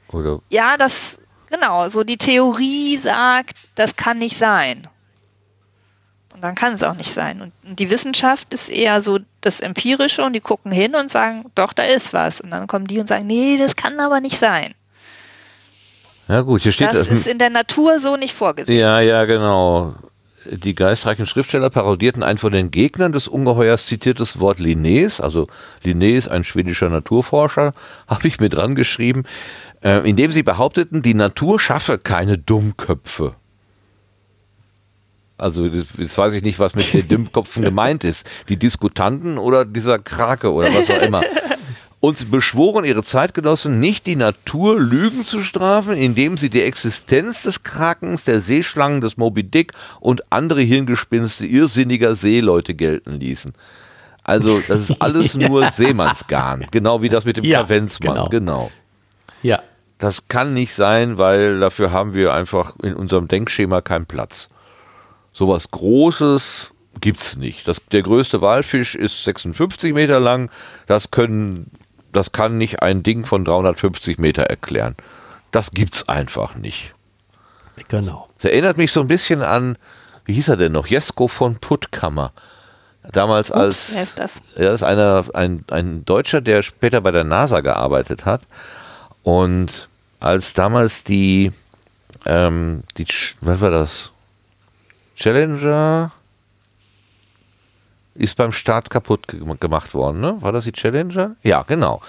oder ja, das genau. So die Theorie sagt, das kann nicht sein. Und dann kann es auch nicht sein. Und die Wissenschaft ist eher so das Empirische und die gucken hin und sagen, doch, da ist was. Und dann kommen die und sagen, nee, das kann aber nicht sein. Ja gut, hier steht... Das ist in der Natur so nicht vorgesehen. Ja, ja, genau. Die geistreichen Schriftsteller parodierten ein von den Gegnern des Ungeheuers zitiertes Wort Linnés, also Linné ein schwedischer Naturforscher, habe ich mir dran geschrieben, äh, indem sie behaupteten, die Natur schaffe keine Dummköpfe. Also jetzt weiß ich nicht, was mit den Dummköpfen gemeint ist. Die Diskutanten oder dieser Krake oder was auch immer. Und beschworen ihre Zeitgenossen, nicht die Natur Lügen zu strafen, indem sie die Existenz des Krakens, der Seeschlangen, des Moby Dick und andere Hirngespinste irrsinniger Seeleute gelten ließen. Also das ist alles nur Seemannsgarn, genau wie das mit dem ja, Kavenzmann, genau. genau. Ja. Das kann nicht sein, weil dafür haben wir einfach in unserem Denkschema keinen Platz. Sowas Großes gibt's nicht. Das, der größte Walfisch ist 56 Meter lang. Das können, das kann nicht ein Ding von 350 Meter erklären. Das gibt's einfach nicht. Genau. Das erinnert mich so ein bisschen an, wie hieß er denn noch? Jesko von Puttkammer. Damals Ups, als, wer ist das? er ist einer, ein, ein Deutscher, der später bei der NASA gearbeitet hat. Und als damals die, ähm, die, was war das? Challenger ist beim Start kaputt ge gemacht worden, ne? War das die Challenger? Ja, genau.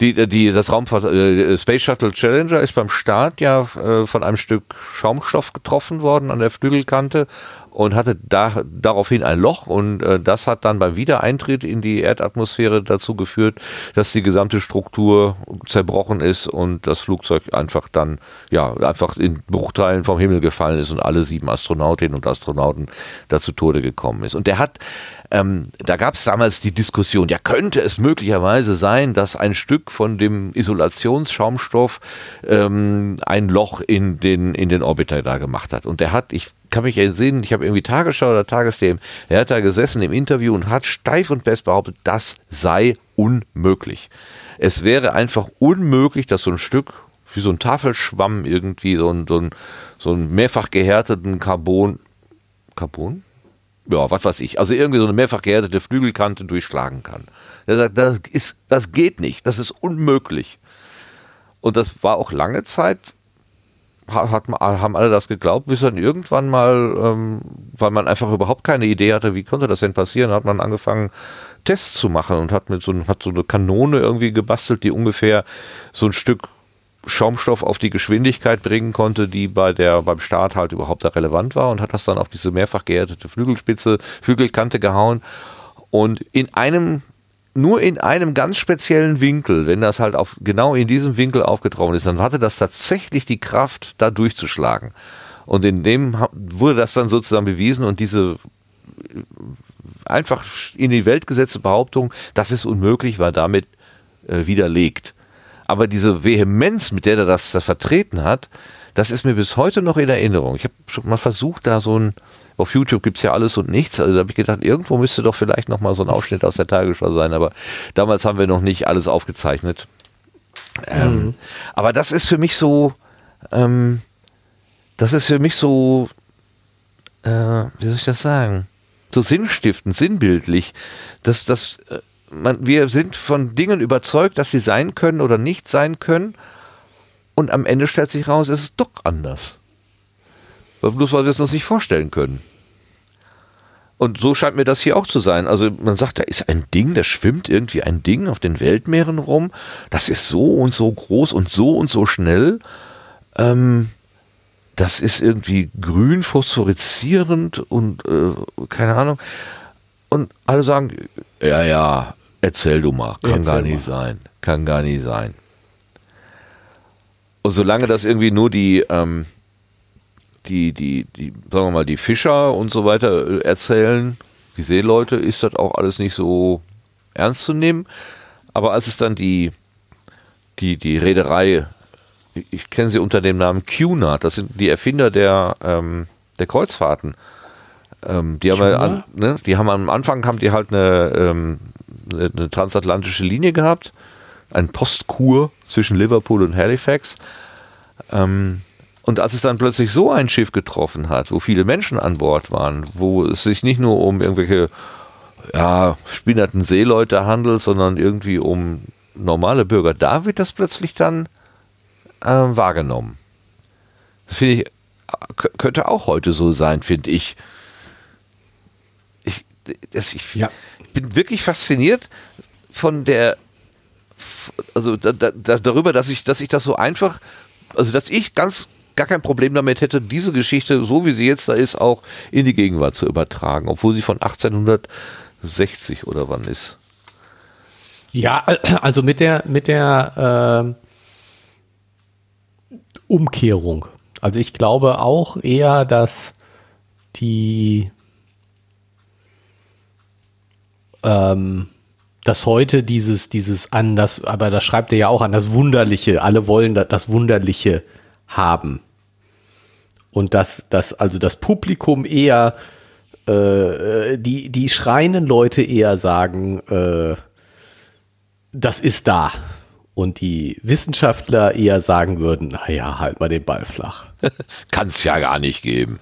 Die, die, das Raumfahrt, äh, Space Shuttle Challenger ist beim Start ja äh, von einem Stück Schaumstoff getroffen worden an der Flügelkante und hatte da, daraufhin ein Loch und äh, das hat dann beim Wiedereintritt in die Erdatmosphäre dazu geführt, dass die gesamte Struktur zerbrochen ist und das Flugzeug einfach dann, ja, einfach in Bruchteilen vom Himmel gefallen ist und alle sieben Astronautinnen und Astronauten da zu Tode gekommen ist. Und der hat ähm, da gab es damals die Diskussion, ja könnte es möglicherweise sein, dass ein Stück von dem Isolationsschaumstoff ähm, ein Loch in den, in den Orbiter da gemacht hat. Und der hat, ich kann mich erinnern, ich habe irgendwie Tagesschau oder Tagesthemen, er hat da gesessen im Interview und hat steif und fest behauptet, das sei unmöglich. Es wäre einfach unmöglich, dass so ein Stück wie so ein Tafelschwamm irgendwie, so ein, so ein, so ein mehrfach gehärteten Carbon, Carbon? ja, was weiß ich, also irgendwie so eine mehrfach gehärtete Flügelkante durchschlagen kann. Er sagt, das ist, das geht nicht, das ist unmöglich. Und das war auch lange Zeit, hat, haben alle das geglaubt, bis dann irgendwann mal, ähm, weil man einfach überhaupt keine Idee hatte, wie konnte das denn passieren, hat man angefangen, Tests zu machen und hat mit so, hat so eine Kanone irgendwie gebastelt, die ungefähr so ein Stück Schaumstoff auf die Geschwindigkeit bringen konnte, die bei der beim Start halt überhaupt da relevant war und hat das dann auf diese mehrfach gehärtete Flügelspitze, Flügelkante gehauen. Und in einem nur in einem ganz speziellen Winkel, wenn das halt auf genau in diesem Winkel aufgetroffen ist, dann hatte das tatsächlich die Kraft, da durchzuschlagen. Und in dem wurde das dann sozusagen bewiesen und diese einfach in die Welt gesetzte Behauptung, das ist unmöglich, war damit äh, widerlegt. Aber diese Vehemenz, mit der er das, das vertreten hat, das ist mir bis heute noch in Erinnerung. Ich habe schon mal versucht, da so ein, auf YouTube gibt's ja alles und nichts, also da habe ich gedacht, irgendwo müsste doch vielleicht noch mal so ein Ausschnitt aus der Tagesschau sein, aber damals haben wir noch nicht alles aufgezeichnet. Ähm, aber das ist für mich so, ähm, das ist für mich so, äh, wie soll ich das sagen? So sinnstiftend, sinnbildlich. Das, das, äh, man, wir sind von Dingen überzeugt, dass sie sein können oder nicht sein können. Und am Ende stellt sich raus, es ist doch anders. Bloß weil wir es uns nicht vorstellen können. Und so scheint mir das hier auch zu sein. Also man sagt, da ist ein Ding, da schwimmt irgendwie ein Ding auf den Weltmeeren rum. Das ist so und so groß und so und so schnell. Ähm, das ist irgendwie grün, phosphoreszierend und äh, keine Ahnung. Und alle sagen, ja, ja, erzähl du mal, kann Erzähl gar nicht sein, kann gar nicht sein. Und solange das irgendwie nur die, ähm, die, die, die, sagen wir mal, die Fischer und so weiter äh, erzählen, die Seeleute, ist das auch alles nicht so ernst zu nehmen. Aber als es dann die, die, die Reederei, ich- kenne sie unter dem Namen Cunard, das sind die Erfinder der, ähm, der Kreuzfahrten. Ähm, die, haben an, ne, die haben am Anfang haben die halt eine, ähm, eine, eine transatlantische Linie gehabt, ein Postkur zwischen Liverpool und Halifax. Ähm, und als es dann plötzlich so ein Schiff getroffen hat, wo viele Menschen an Bord waren, wo es sich nicht nur um irgendwelche ja, spinnerten Seeleute handelt, sondern irgendwie um normale Bürger, da wird das plötzlich dann äh, wahrgenommen. Das finde ich, könnte auch heute so sein, finde ich. Ich, das, ich, Ja. bin wirklich fasziniert von der, also da, da, darüber, dass ich, dass ich das so einfach, also dass ich ganz gar kein Problem damit hätte, diese Geschichte, so wie sie jetzt da ist, auch in die Gegenwart zu übertragen, obwohl sie von 1860 oder wann ist. Ja, also mit der, mit der ähm, Umkehrung. Also ich glaube auch eher, dass die ähm, dass heute dieses, dieses an das, aber das schreibt er ja auch an, das Wunderliche, alle wollen da- das Wunderliche haben. Und dass, dass also das Publikum eher äh, die, die schreienden Leute eher sagen, äh, das ist da. Und die Wissenschaftler eher sagen würden, naja, halt mal den Ball flach. Kann es ja gar nicht geben.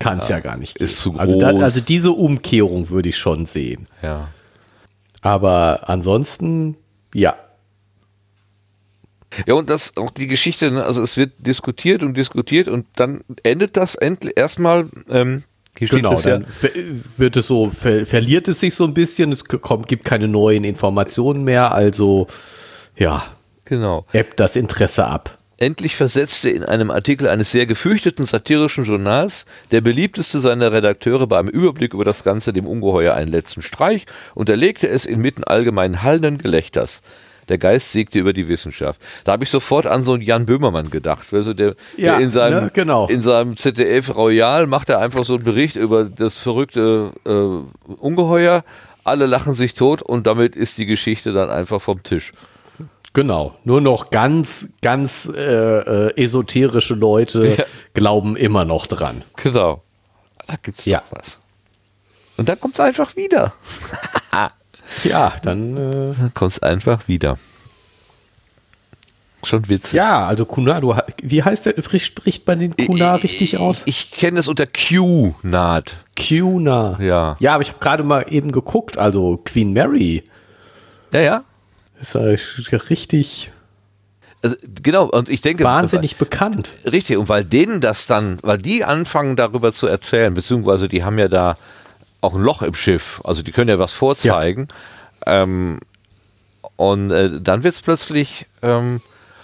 Kann es ja. ja. gar nicht geben. Ist zu groß. Also, da, also diese Umkehrung würde ich schon sehen. Ja. Aber ansonsten, ja. Ja, und das auch die Geschichte, ne, also es wird diskutiert und diskutiert und dann endet das endlich erstmal. Ähm, genau, dann ja, wird es so, ver verliert es sich so ein bisschen, es kommt, gibt keine neuen Informationen mehr, also ja, genau. ebbt das Interesse ab. Endlich versetzte in einem Artikel eines sehr gefürchteten satirischen Journals der beliebteste seiner Redakteure bei einem Überblick über das Ganze dem Ungeheuer einen letzten Streich und erlegte es inmitten allgemeinen hallenden Gelächters. Der Geist siegte über die Wissenschaft. Da habe ich sofort an so einen Jan Böhmermann gedacht. Also der, ja, der in, seinem, ne, genau. in seinem ZDF Royal macht er einfach so einen Bericht über das verrückte äh, Ungeheuer. Alle lachen sich tot und damit ist die Geschichte dann einfach vom Tisch. Genau, nur noch ganz, ganz äh, äh, esoterische Leute ja. glauben immer noch dran. Genau. Da gibt es ja. was. Und dann kommt es einfach wieder. ja, dann, äh, dann kommt es einfach wieder. Schon witzig. Ja, also Kunar, du, wie heißt der, spricht man den Kunar richtig aus? Ich, ich kenne es unter Q-Naht. Q-Naht. Ja. Ja, aber ich habe gerade mal eben geguckt, also Queen Mary. Ja, ja. Ist ja richtig. Also, genau, und ich denke. Wahnsinnig weil, bekannt. Richtig, und weil denen das dann, weil die anfangen darüber zu erzählen, beziehungsweise die haben ja da auch ein Loch im Schiff, also die können ja was vorzeigen. Ja. Ähm, und äh, dann wird es plötzlich ähm,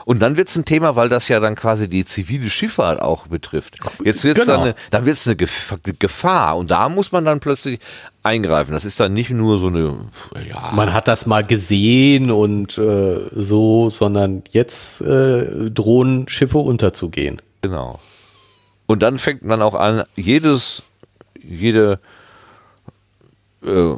und dann wird es ein Thema, weil das ja dann quasi die zivile Schifffahrt auch betrifft. Jetzt wird es genau. dann, dann wird's eine Gefahr und da muss man dann plötzlich eingreifen. Das ist dann nicht nur so eine, ja. Man hat das mal gesehen und äh, so, sondern jetzt äh, drohen Schiffe unterzugehen. Genau. Und dann fängt man auch an, jedes, jede äh,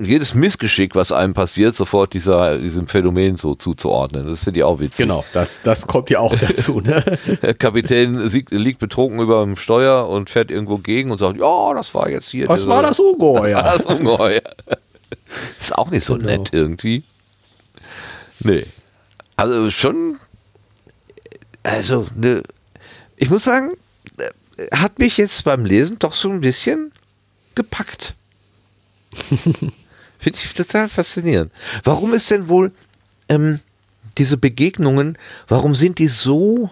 jedes Missgeschick, was einem passiert, sofort dieser, diesem Phänomen so zuzuordnen. Das finde ich auch witzig. Genau, das, das kommt ja auch dazu. Ne? Der Kapitän sieg, liegt betrunken über dem Steuer und fährt irgendwo gegen und sagt, ja, das war jetzt hier. Das war das Ungeheuer. Das war das Ungeheuer. ist auch nicht so genau. nett irgendwie. Nee. Also schon, also, ne, ich muss sagen, äh, hat mich jetzt beim Lesen doch so ein bisschen gepackt. Finde ich total faszinierend. Warum ist denn wohl ähm, diese Begegnungen, warum sind die so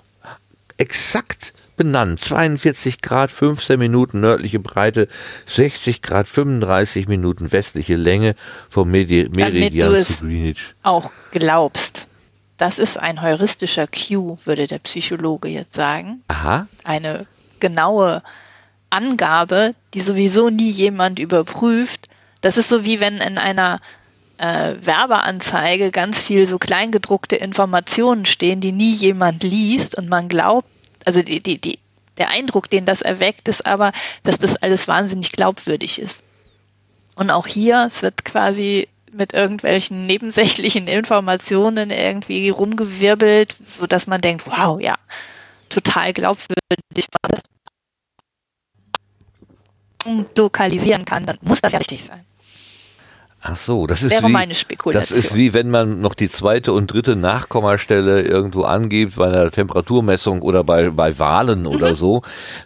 exakt benannt? 42 Grad 15 Minuten nördliche Breite, 60 Grad 35 Minuten westliche Länge vom Medi Meridian zu Greenwich. Auch glaubst. Das ist ein heuristischer Cue, würde der Psychologe jetzt sagen. Aha. Eine genaue Angabe, die sowieso nie jemand überprüft, das ist so wie wenn in einer äh, Werbeanzeige ganz viel so kleingedruckte Informationen stehen, die nie jemand liest und man glaubt, also die, die, die, der Eindruck, den das erweckt, ist aber, dass das alles wahnsinnig glaubwürdig ist. Und auch hier, es wird quasi mit irgendwelchen nebensächlichen Informationen irgendwie rumgewirbelt, so dass man denkt, wow, ja, total glaubwürdig war das lokalisieren kann, dann muss das ja richtig sein. Ach so, das ist Wäre wie, meine Spekulation. Das ist wie wenn man noch die zweite und dritte Nachkommastelle irgendwo angibt bei einer Temperaturmessung oder bei, bei Wahlen mhm. oder so.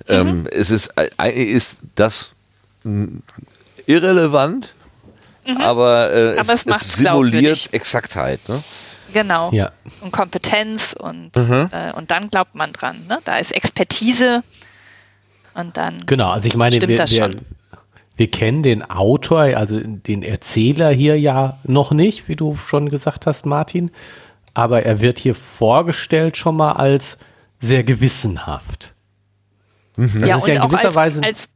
Ähm, mhm. es ist, eigentlich ist das irrelevant, mhm. aber, äh, aber es, es, es simuliert Exaktheit. Ne? Genau. Ja. Und Kompetenz und, mhm. äh, und dann glaubt man dran. Ne? Da ist Expertise und dann genau, also ich meine, stimmt wir, das wir, schon. Wir kennen den Autor, also den Erzähler hier ja noch nicht, wie du schon gesagt hast, Martin. Aber er wird hier vorgestellt schon mal als sehr gewissenhaft. Mhm. Das ja, ist ja in gewisser als, Weise als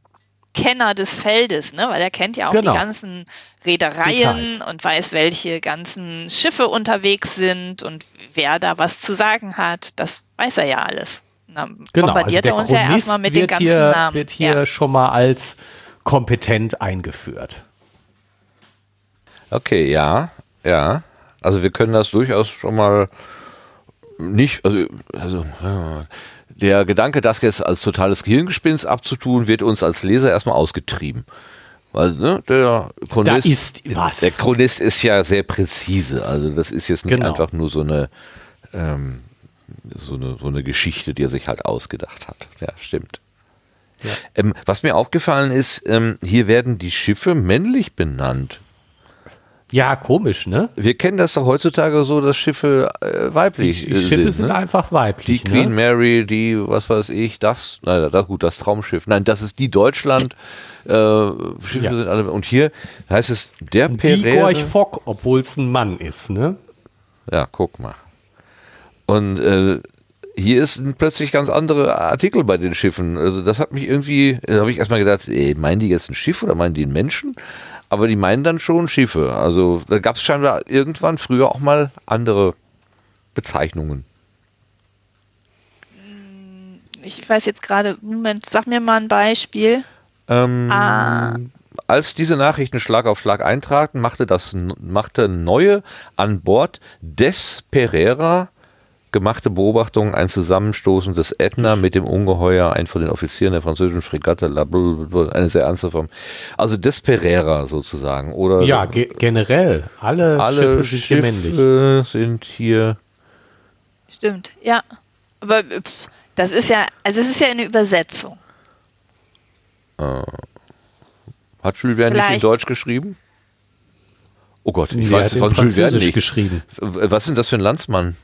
Kenner des Feldes, ne? weil er kennt ja auch genau. die ganzen Reedereien Details. und weiß, welche ganzen Schiffe unterwegs sind und wer da was zu sagen hat. Das weiß er ja alles. Dann genau, also der uns Chronist ja erstmal mit den ganzen hier, Namen. wird hier ja. schon mal als kompetent eingeführt. Okay, ja, ja. Also wir können das durchaus schon mal nicht, also, also der Gedanke, das jetzt als totales Gehirngespinst abzutun, wird uns als Leser erstmal ausgetrieben. Weil, ne, der Chronist, Da ist was. der Chronist ist ja sehr präzise. Also das ist jetzt nicht Genau. einfach nur so eine, ähm, so eine, so eine Geschichte, die er sich halt ausgedacht hat. Ja, stimmt. Ja. Ähm, was mir aufgefallen ist, ähm, hier werden die Schiffe männlich benannt. Ja, komisch, ne? Wir kennen das doch heutzutage so, dass Schiffe äh, weiblich Die Schiffe sind. sind ne? einfach weiblich. Die Queen ne? Mary, die, was weiß ich, das, nein, das, gut, das Traumschiff. Nein, das ist die Deutschland. Äh, Schiffe Ja. sind alle, und hier heißt es der Die Pereire. Gorch Fock, obwohl es ein Mann ist, ne? Ja, guck mal. Und äh, hier ist ein plötzlich ganz andere Artikel bei den Schiffen. Also das hat mich irgendwie, da habe ich erstmal gedacht, ey, meinen die jetzt ein Schiff oder meinen die einen Menschen? Aber die meinen dann schon Schiffe. Also da gab es scheinbar irgendwann früher auch mal andere Bezeichnungen. Ich weiß jetzt gerade, Moment, sag mir mal ein Beispiel. Ähm, Ah. Als diese Nachrichten Schlag auf Schlag eintraten, machte das machte neue an Bord des Pereira gemachte Beobachtungen ein Zusammenstoßen des Ätna mit dem Ungeheuer, ein von den Offizieren der französischen Fregatte, la- blablabla, eine sehr ernste Form. Also des Pereira sozusagen. Oder Ja, ge generell. Alle, alle Schiffe sind hier männlich. Schiffe sind hier. Stimmt, ja. Aber pff, das ist ja, also es ist ja eine Übersetzung. Hat Jules Verne nicht in. Deutsch geschrieben? Oh Gott, ich Wer weiß hat von Jules Verne nicht. geschrieben? Was ist denn das für ein Landsmann?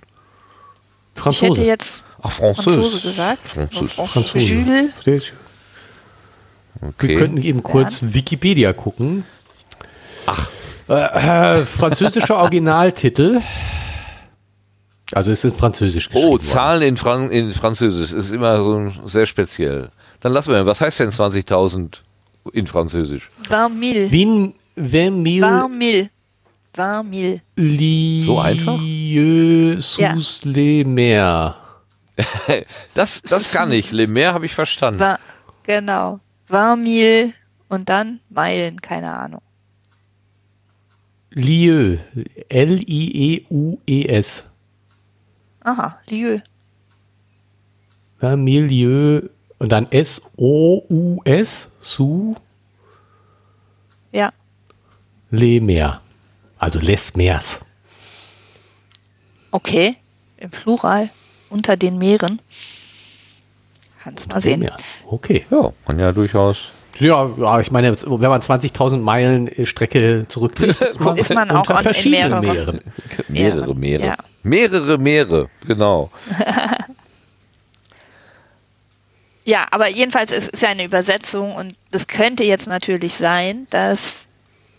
Ich Franzose. hätte jetzt Ach, Französ. Franzose gesagt. Französ. Franzose. Jules. Okay. Wir könnten eben kurz Wikipedia gucken. Ach. Äh, äh, französischer Originaltitel. Also es ist französisch geschrieben. Oh. Zahlen in, Fran in Französisch ist immer so sehr speziell. Dann lassen wir, was heißt denn 20.000 in Französisch? 20 000. Wien, 20 20 000. 20 000. lieux So einfach? Ja. sous les mers. Das, das kann ich. Le Maire habe ich verstanden. War, genau. 20 000 und dann Meilen, keine Ahnung. Lieu. E L-I-E-U-E-S. Aha, Lieu. Ja, Milieu und dann S-O-U-S, sous Ja. les mers. Also les mers. Okay. Im Plural. Unter den Meeren. Kannst mal sehen. Ja, okay. Ja, kann ja durchaus. Ja, ich meine, wenn man 20.000 Meilen äh, Strecke zurücklegt, ist man, Ist man auch unter verschiedenen mehreren. Meeren. Mehrere Meere. ja. Mehrere Meere, genau. Ja, aber jedenfalls es ist ja eine Übersetzung und es könnte jetzt natürlich sein, dass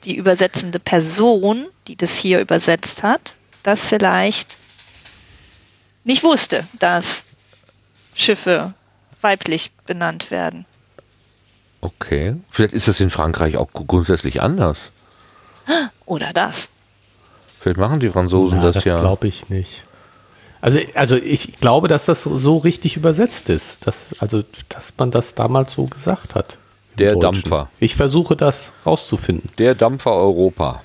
die übersetzende Person, die das hier übersetzt hat, das vielleicht nicht wusste, dass Schiffe weiblich benannt werden. Okay. Vielleicht ist das in Frankreich auch grundsätzlich anders. Oder das. Vielleicht machen die Franzosen Na, das, das ja. glaube ich nicht. Also, also ich glaube, dass das so, so richtig übersetzt ist. Dass, also, dass man das damals so gesagt hat. Der. Dampfer. Ich versuche das rauszufinden. Der Dampfer Europa.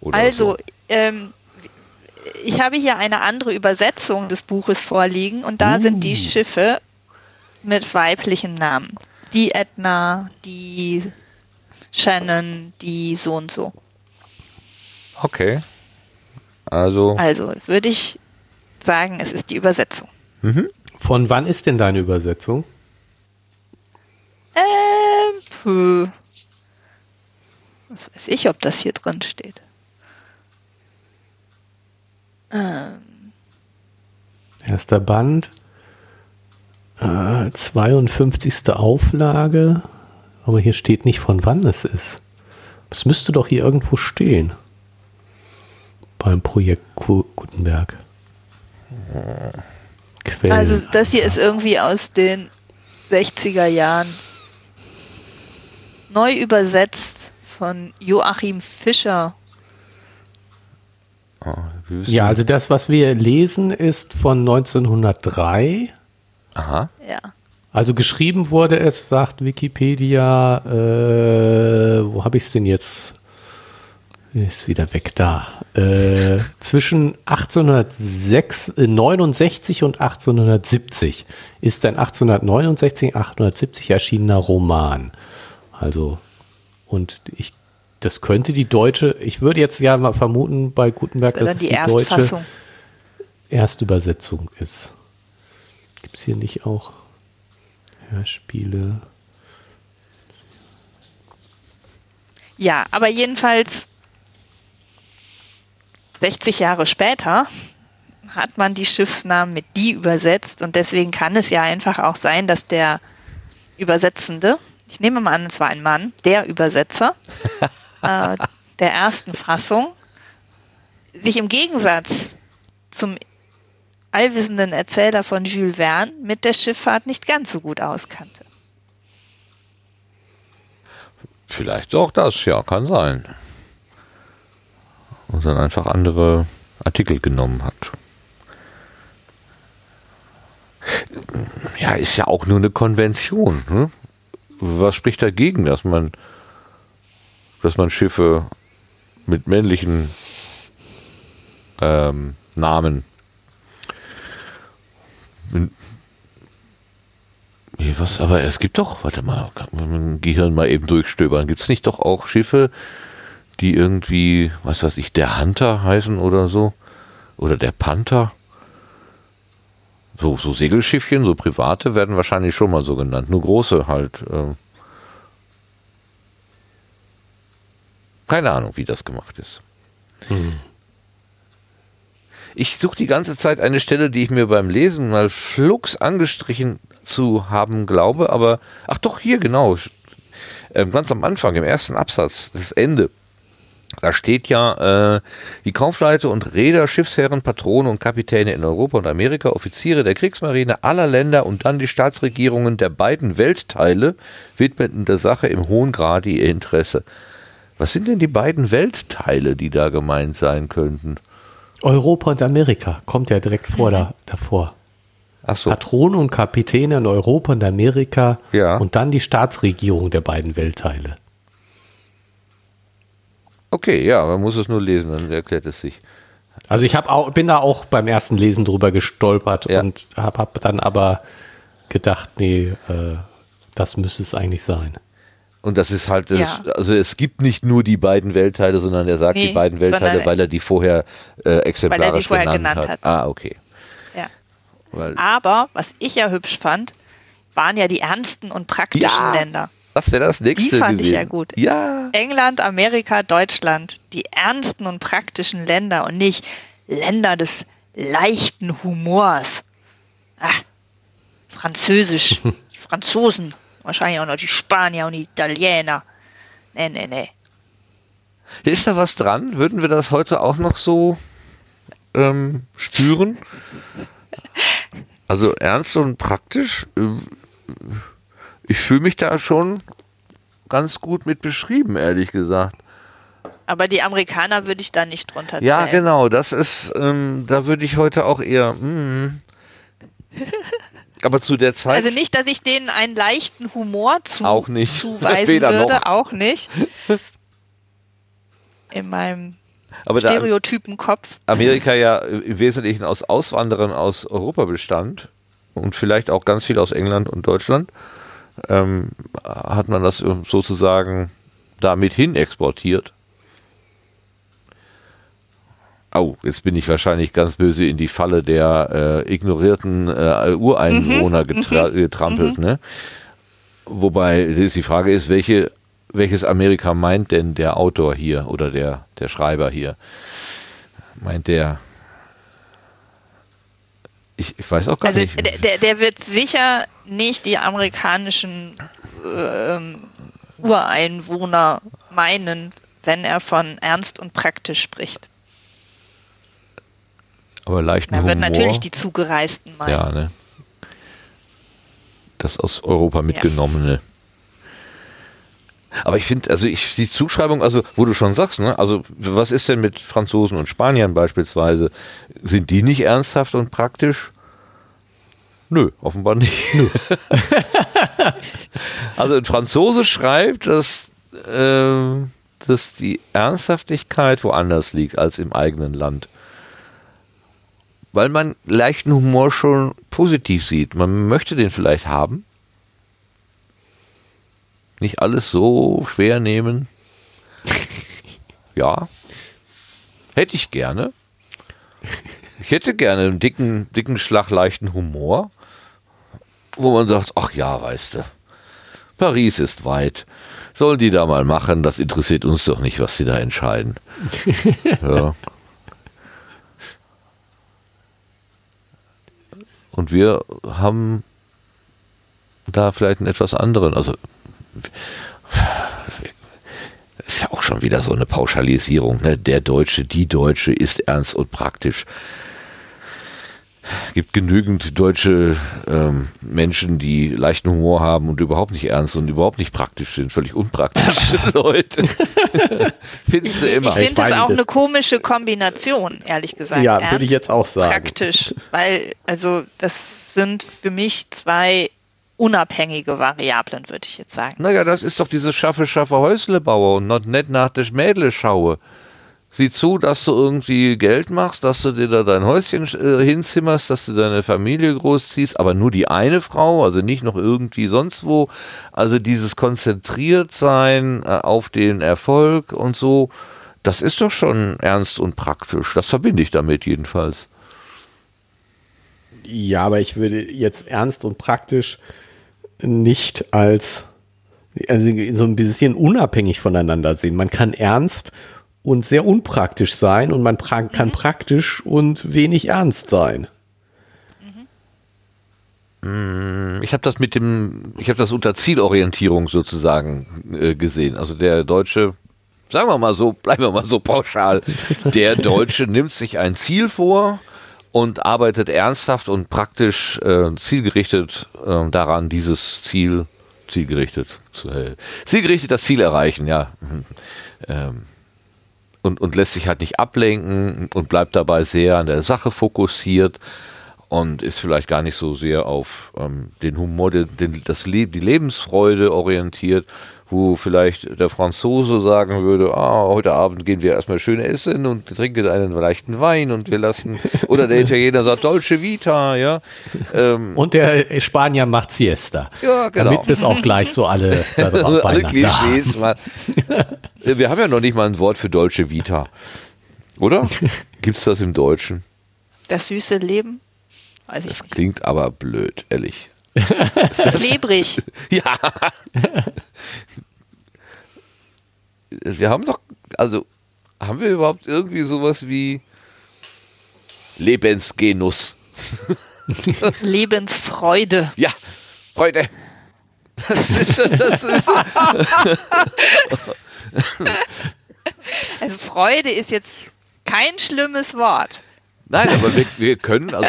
Oder Also, so. ähm, ich habe hier eine andere Übersetzung des Buches vorliegen und da sind die Schiffe mit weiblichem Namen. Die Edna, die Shannon, die so und so. Okay. Also, Also würde ich sagen, es ist die Übersetzung. Von wann ist denn deine Übersetzung? Ähm, puh. Was weiß ich, ob das hier drin steht. Ähm, Erster Band. Äh, 52. Auflage. Aber hier steht nicht, von wann es ist. Es müsste doch hier irgendwo stehen. Beim Projekt Gu- Gutenberg. Quellen. also das hier ist irgendwie aus den 60er Jahren. Neu übersetzt von Joachim Fischer. ah, ja, also das, was wir lesen, ist von 1903. aha. Ja. Also geschrieben wurde es, sagt Wikipedia, äh, wo habe ich es denn jetzt? Ist wieder weg da. Äh, zwischen 1869 und 1870 ist ein 1869, 1870 erschienener Roman. Also, und ich, das könnte die deutsche, ich würde jetzt ja mal vermuten bei Gutenberg, dass es die, die deutsche. Erstübersetzung ist. Gibt es hier nicht auch Hörspiele? Ja, aber jedenfalls 60 Jahre später hat man die Schiffsnamen mit die übersetzt und deswegen kann es ja einfach auch sein, dass der Übersetzende, ich nehme mal an, es war ein Mann, der Übersetzer äh, der ersten Fassung, sich im Gegensatz zum allwissenden Erzähler von Jules Verne mit der Schifffahrt nicht ganz so gut auskannte. Vielleicht auch das, ja, kann sein. Und dann einfach andere Artikel genommen hat. Ja, ist ja auch nur eine Konvention. Ne? Was spricht dagegen, dass man, dass man Schiffe mit männlichen ähm, Namen was, aber es gibt doch, warte mal, kann man dem Gehirn mal eben durchstöbern. Gibt es nicht doch auch Schiffe, die irgendwie, was weiß ich, der Hunter heißen oder so? Oder der Panther? So, so Segelschiffchen, so private werden wahrscheinlich schon mal so genannt. Nur große halt. Äh. Keine Ahnung, wie das gemacht ist. Hm. Ich suche die ganze Zeit eine Stelle, die ich mir beim Lesen mal flugs angestrichen zu haben glaube, aber ach doch, hier genau. Ähm, ganz am Anfang, im ersten Absatz, das Ende. Da steht ja, äh, die Kaufleute und Räder, Schiffsherren, Patronen und Kapitäne in Europa und Amerika, Offiziere der Kriegsmarine aller Länder und dann die Staatsregierungen der beiden Weltteile widmeten der Sache im hohen Grade ihr Interesse. Was sind denn die beiden Weltteile, die da gemeint sein könnten? Europa und Amerika kommt ja direkt vor da, davor. Ach so. Patronen und Kapitäne in Europa und Amerika Ja. und dann die Staatsregierung der beiden Weltteile. Okay, ja, man muss es nur lesen, dann erklärt es sich. Also ich hab auch, bin da auch beim ersten Lesen drüber gestolpert Ja. und habe hab dann aber gedacht, nee, äh, das müsste es eigentlich sein. Und das ist halt, das, Ja. also es gibt nicht nur die beiden Weltteile, sondern er sagt Nee, die beiden Weltteile, weil er die vorher äh, exemplarisch vorher genannt, genannt hat. hat. Ah, okay. Ja. Weil, Aber was ich ja hübsch fand, waren ja die ernsten und praktischen Ja. Länder. Das wäre das nächste Die fand ich gewesen. ja gut. Ja. England, Amerika, Deutschland, die ernsten und praktischen Länder und nicht Länder des leichten Humors. Ah, Französisch, die Franzosen, wahrscheinlich auch noch die Spanier und die Italiener. Nee, nee, nee. Ist da was dran? Würden wir das heute auch noch so ähm, spüren? Also ernst und praktisch. äh, Ich fühle mich da schon ganz gut mit beschrieben, ehrlich gesagt. Aber die Amerikaner würde ich da nicht drunter zählen. Ja, genau, das ist, ähm, da würde ich heute auch eher. Mm. Aber zu der Zeit Also nicht, dass ich denen einen leichten Humor zu, Auch nicht. zuweisen Weder würde, noch. auch nicht. In meinem aber Stereotypenkopf. Amerika ja im Wesentlichen aus Auswanderern aus Europa bestand und vielleicht auch ganz viel aus England und Deutschland, ähm, hat man das sozusagen damit hin exportiert. Oh, jetzt bin ich wahrscheinlich ganz böse in die Falle der äh, ignorierten äh, Ureinwohner getra getrampelt. Ne? Wobei die Frage ist, welche, welches Amerika meint denn der Autor hier oder der, der Schreiber hier? Meint der. Ich, ich weiß auch gar Also nicht. der, der, der wird sicher nicht die amerikanischen ähm, Ureinwohner meinen, wenn er von ernst und praktisch spricht. aber leichten Er Humor. wird natürlich die Zugereisten meinen. Ja, ne? Das aus Europa mitgenommene. Aber ich finde, also ich die Zuschreibung, also wo du schon sagst, ne, also was ist denn mit Franzosen und Spaniern beispielsweise? Sind die nicht ernsthaft und praktisch? Nö, offenbar nicht. Nö. also ein Franzose schreibt, dass, äh, dass die Ernsthaftigkeit woanders liegt als im eigenen Land. Weil man leichten Humor schon positiv sieht. Man möchte den vielleicht haben. Nicht alles so schwer nehmen. ja. Hätte ich gerne. Ich hätte gerne einen dicken, dicken Schlag leichten Humor, wo man sagt, ach ja, weißt du, Paris ist weit. Sollen die da mal machen, das interessiert uns doch nicht, was sie da entscheiden. ja. Und wir haben da vielleicht einen etwas anderen, also ist ja auch schon wieder so eine Pauschalisierung. Ne? Der Deutsche, die Deutsche ist ernst und praktisch gibt genügend deutsche ähm, Menschen, die leichten Humor haben und überhaupt nicht ernst und überhaupt nicht praktisch sind, völlig unpraktische Leute. Findest du immer. Ich finde das auch das eine komische Kombination, ehrlich gesagt. Ja, würde ich jetzt auch sagen. Praktisch, weil, also, das sind für mich zwei unabhängige Variablen, würde ich jetzt sagen. Naja, das ist doch dieses schaffe, schaffe Häuslebauer und nicht nach der Mädel schaue sieh zu, dass du irgendwie Geld machst, dass du dir da dein Häuschen äh, hinzimmerst, dass du deine Familie großziehst, aber nur die eine Frau, also nicht noch irgendwie sonst wo. Also dieses konzentriert sein äh, auf den Erfolg und so, das ist doch schon ernst und praktisch. Das verbinde ich damit jedenfalls. Ja, aber ich würde jetzt ernst und praktisch nicht als also so ein bisschen unabhängig voneinander sehen. Man kann ernst und sehr unpraktisch sein und man pra kann mhm. praktisch und wenig ernst sein. Mhm. Ich habe das mit dem, ich habe das unter Zielorientierung sozusagen äh, gesehen. Also der Deutsche, sagen wir mal so, bleiben wir mal so pauschal, der Deutsche nimmt sich ein Ziel vor und arbeitet ernsthaft und praktisch äh, zielgerichtet äh, daran, dieses Ziel zielgerichtet zu äh, zielgerichtet das Ziel erreichen, ja. Mhm. Ähm, und, und lässt sich halt nicht ablenken und bleibt dabei sehr an der Sache fokussiert und ist vielleicht gar nicht so sehr auf ähm, den Humor, den, das Le die Lebensfreude orientiert, wo vielleicht der Franzose sagen würde, ah, heute Abend gehen wir erstmal schön essen und trinken einen leichten Wein und wir lassen, oder der Italiener sagt Dolce Vita, ja. Ähm, und der Spanier macht Siesta. Ja, genau. Damit wir es auch gleich so alle da drauf Alle Klischees mal. Wir haben ja noch nicht mal ein Wort für Dolce Vita. Oder? Gibt es das im Deutschen? Das süße Leben? Weiß ich das nicht. klingt aber blöd, ehrlich. Klebrig. ja. Wir haben doch, also, haben wir überhaupt irgendwie sowas wie Lebensgenuss? Lebensfreude. Ja, Freude. Das ist schon, das ist. also Freude ist jetzt kein schlimmes Wort. Nein, aber wir, wir können also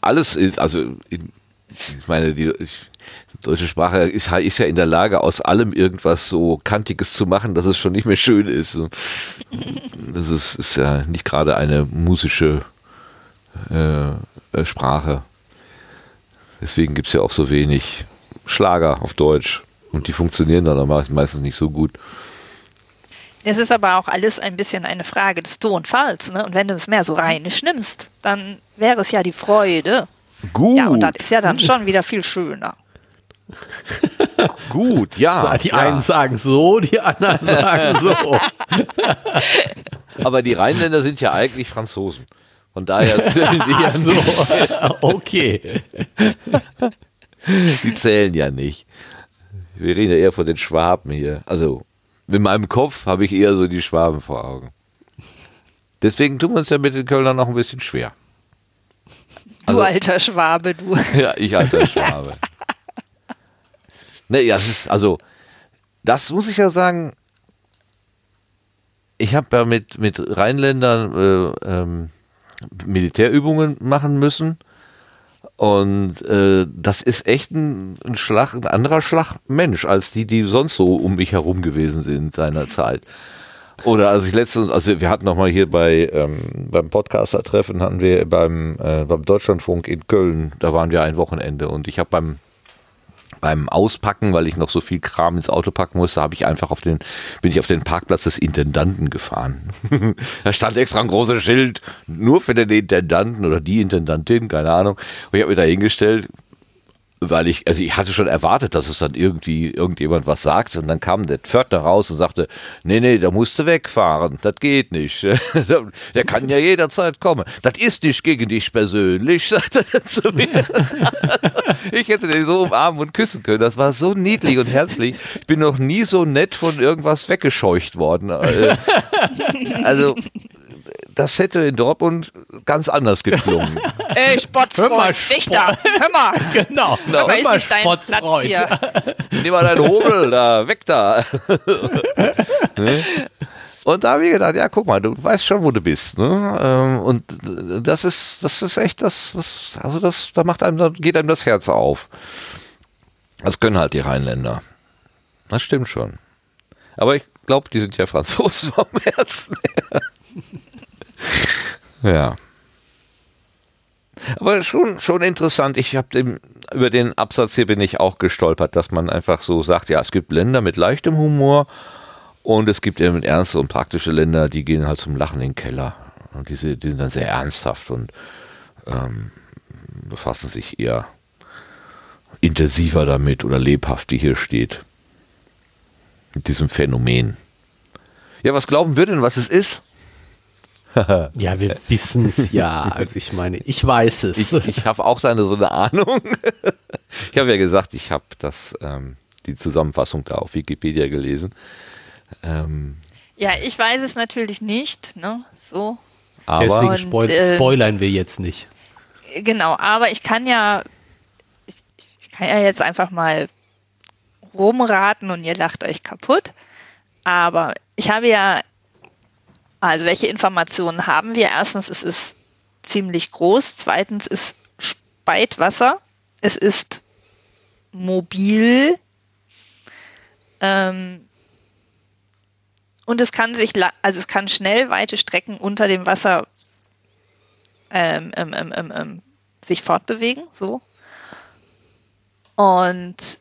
alles, also ich meine, die deutsche Sprache ist, ist, ja in der Lage, aus allem irgendwas so Kantiges zu machen, dass es schon nicht mehr schön ist. Das ist, ist ja nicht gerade eine musische äh, Sprache. Deswegen gibt es ja auch so wenig Schlager auf Deutsch. Und die funktionieren dann meistens nicht so gut. Es ist aber auch alles ein bisschen eine Frage des Tonfalls. Ne? Und wenn du es mehr so rheinisch nimmst, dann wäre es ja die Freude. Gut. Ja, und das ist ja dann schon wieder viel schöner. Gut, ja. Die ja. einen sagen so, die anderen sagen so. aber die Rheinländer sind ja eigentlich Franzosen. Von daher zählen die ja so. okay. Die zählen ja nicht. Wir reden ja eher von den Schwaben hier. Also in meinem Kopf habe ich eher so die Schwaben vor Augen. Deswegen tun wir uns ja mit den Kölnern noch ein bisschen schwer. Also, du alter Schwabe, du. Ja, ich alter Schwabe. ne, ja, es ist, also, das muss ich ja sagen, ich habe ja mit, mit Rheinländern äh, ähm, Militärübungen machen müssen und äh, das ist echt ein, ein Schlag, ein anderer Schlag Mensch als die, die sonst so um mich herum gewesen sind seinerzeit. Oder als ich letztens, also wir hatten noch mal hier bei ähm, beim Podcaster-Treffen hatten wir beim äh, beim Deutschlandfunk in Köln, da waren wir ein Wochenende und ich habe beim beim Auspacken, weil ich noch so viel Kram ins Auto packen musste, habe ich einfach auf den, bin ich auf den Parkplatz des Intendanten gefahren. da stand extra ein großes Schild, nur für den Intendanten oder die Intendantin, keine Ahnung. Und ich habe mich da hingestellt, weil ich, also ich hatte schon erwartet, dass es dann irgendwie irgendjemand was sagt und dann kam der Pförtner raus und sagte, nee, nee, da musst du wegfahren, das geht nicht. der kann ja jederzeit kommen. Das ist nicht gegen dich persönlich, sagte er zu mir. ich hätte den so umarmen und küssen können, das war so niedlich und herzlich. Ich bin noch nie so nett von irgendwas weggescheucht worden. Also das hätte in Dortmund ganz anders geklungen. Ey, Spottfreund, hör mal, Richter, hör mal. Genau, hör mal, ist nicht dein Platz hier. Nimm mal deinen Hobel da, weg da. ne? Und da habe ich gedacht, ja, guck mal, du weißt schon, wo du bist. Ne? Ähm, und das ist, das ist echt das, was, also das, da macht einem, da geht einem das Herz auf. Das können halt die Rheinländer. Das stimmt schon. Aber ich glaube, die sind ja Franzosen vom Herzen her. Ja. Aber schon, schon interessant. Ich habe über den Absatz hier bin ich auch gestolpert, dass man einfach so sagt, ja, es gibt Länder mit leichtem Humor und es gibt eben ernste und praktische Länder, die gehen halt zum Lachen in den Keller. Und diese, die sind dann sehr ernsthaft und ähm, befassen sich eher intensiver damit oder lebhaft, wie hier steht. Mit diesem Phänomen. Ja, was glauben wir denn, was es ist? ja, wir wissen es ja. Also ich meine, ich weiß es. Ich, ich habe auch seine so eine Ahnung. ich habe ja gesagt, ich habe das ähm, die Zusammenfassung da auf Wikipedia gelesen. Ähm, ja, ich weiß es natürlich nicht. Ne? So. Aber Deswegen und, spoil äh, spoilern wir jetzt nicht. Genau, aber ich kann ja, ich, ich kann ja jetzt einfach mal rumraten und ihr lacht euch kaputt. Aber ich habe ja also welche Informationen haben wir? Erstens, es ist ziemlich groß. Zweitens, es speit Wasser. Es ist mobil. Ähm, und es kann sich, also es kann schnell weite Strecken unter dem Wasser ähm, ähm, ähm, ähm, ähm sich fortbewegen. So. Und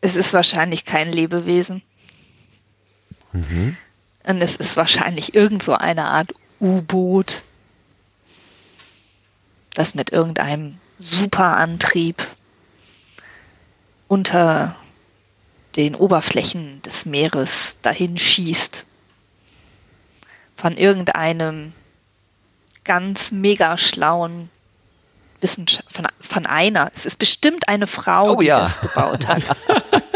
es ist wahrscheinlich kein Lebewesen. Mhm. Und es ist wahrscheinlich irgend so eine Art U-Boot, das mit irgendeinem Superantrieb unter den Oberflächen des Meeres dahin schießt. Von irgendeinem ganz mega schlauen Wissenschaft, von, von einer. Es ist bestimmt eine Frau, oh, die ja. das gebaut hat.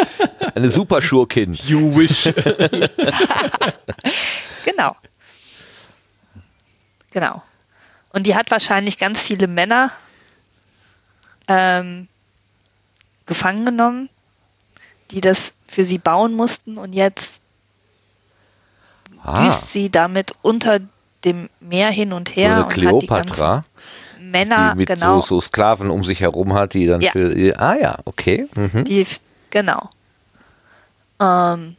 Eine Superschurkin. You wish. genau. Genau. Und die hat wahrscheinlich ganz viele Männer ähm, gefangen genommen, die das für sie bauen mussten und jetzt ah. düst sie damit unter dem Meer hin und her. So eine Kleopatra. Männer, die mit genau. so, so, Sklaven um sich herum hat, die dann ja. für. Ah ja, okay. Mhm. Die, genau. Ähm,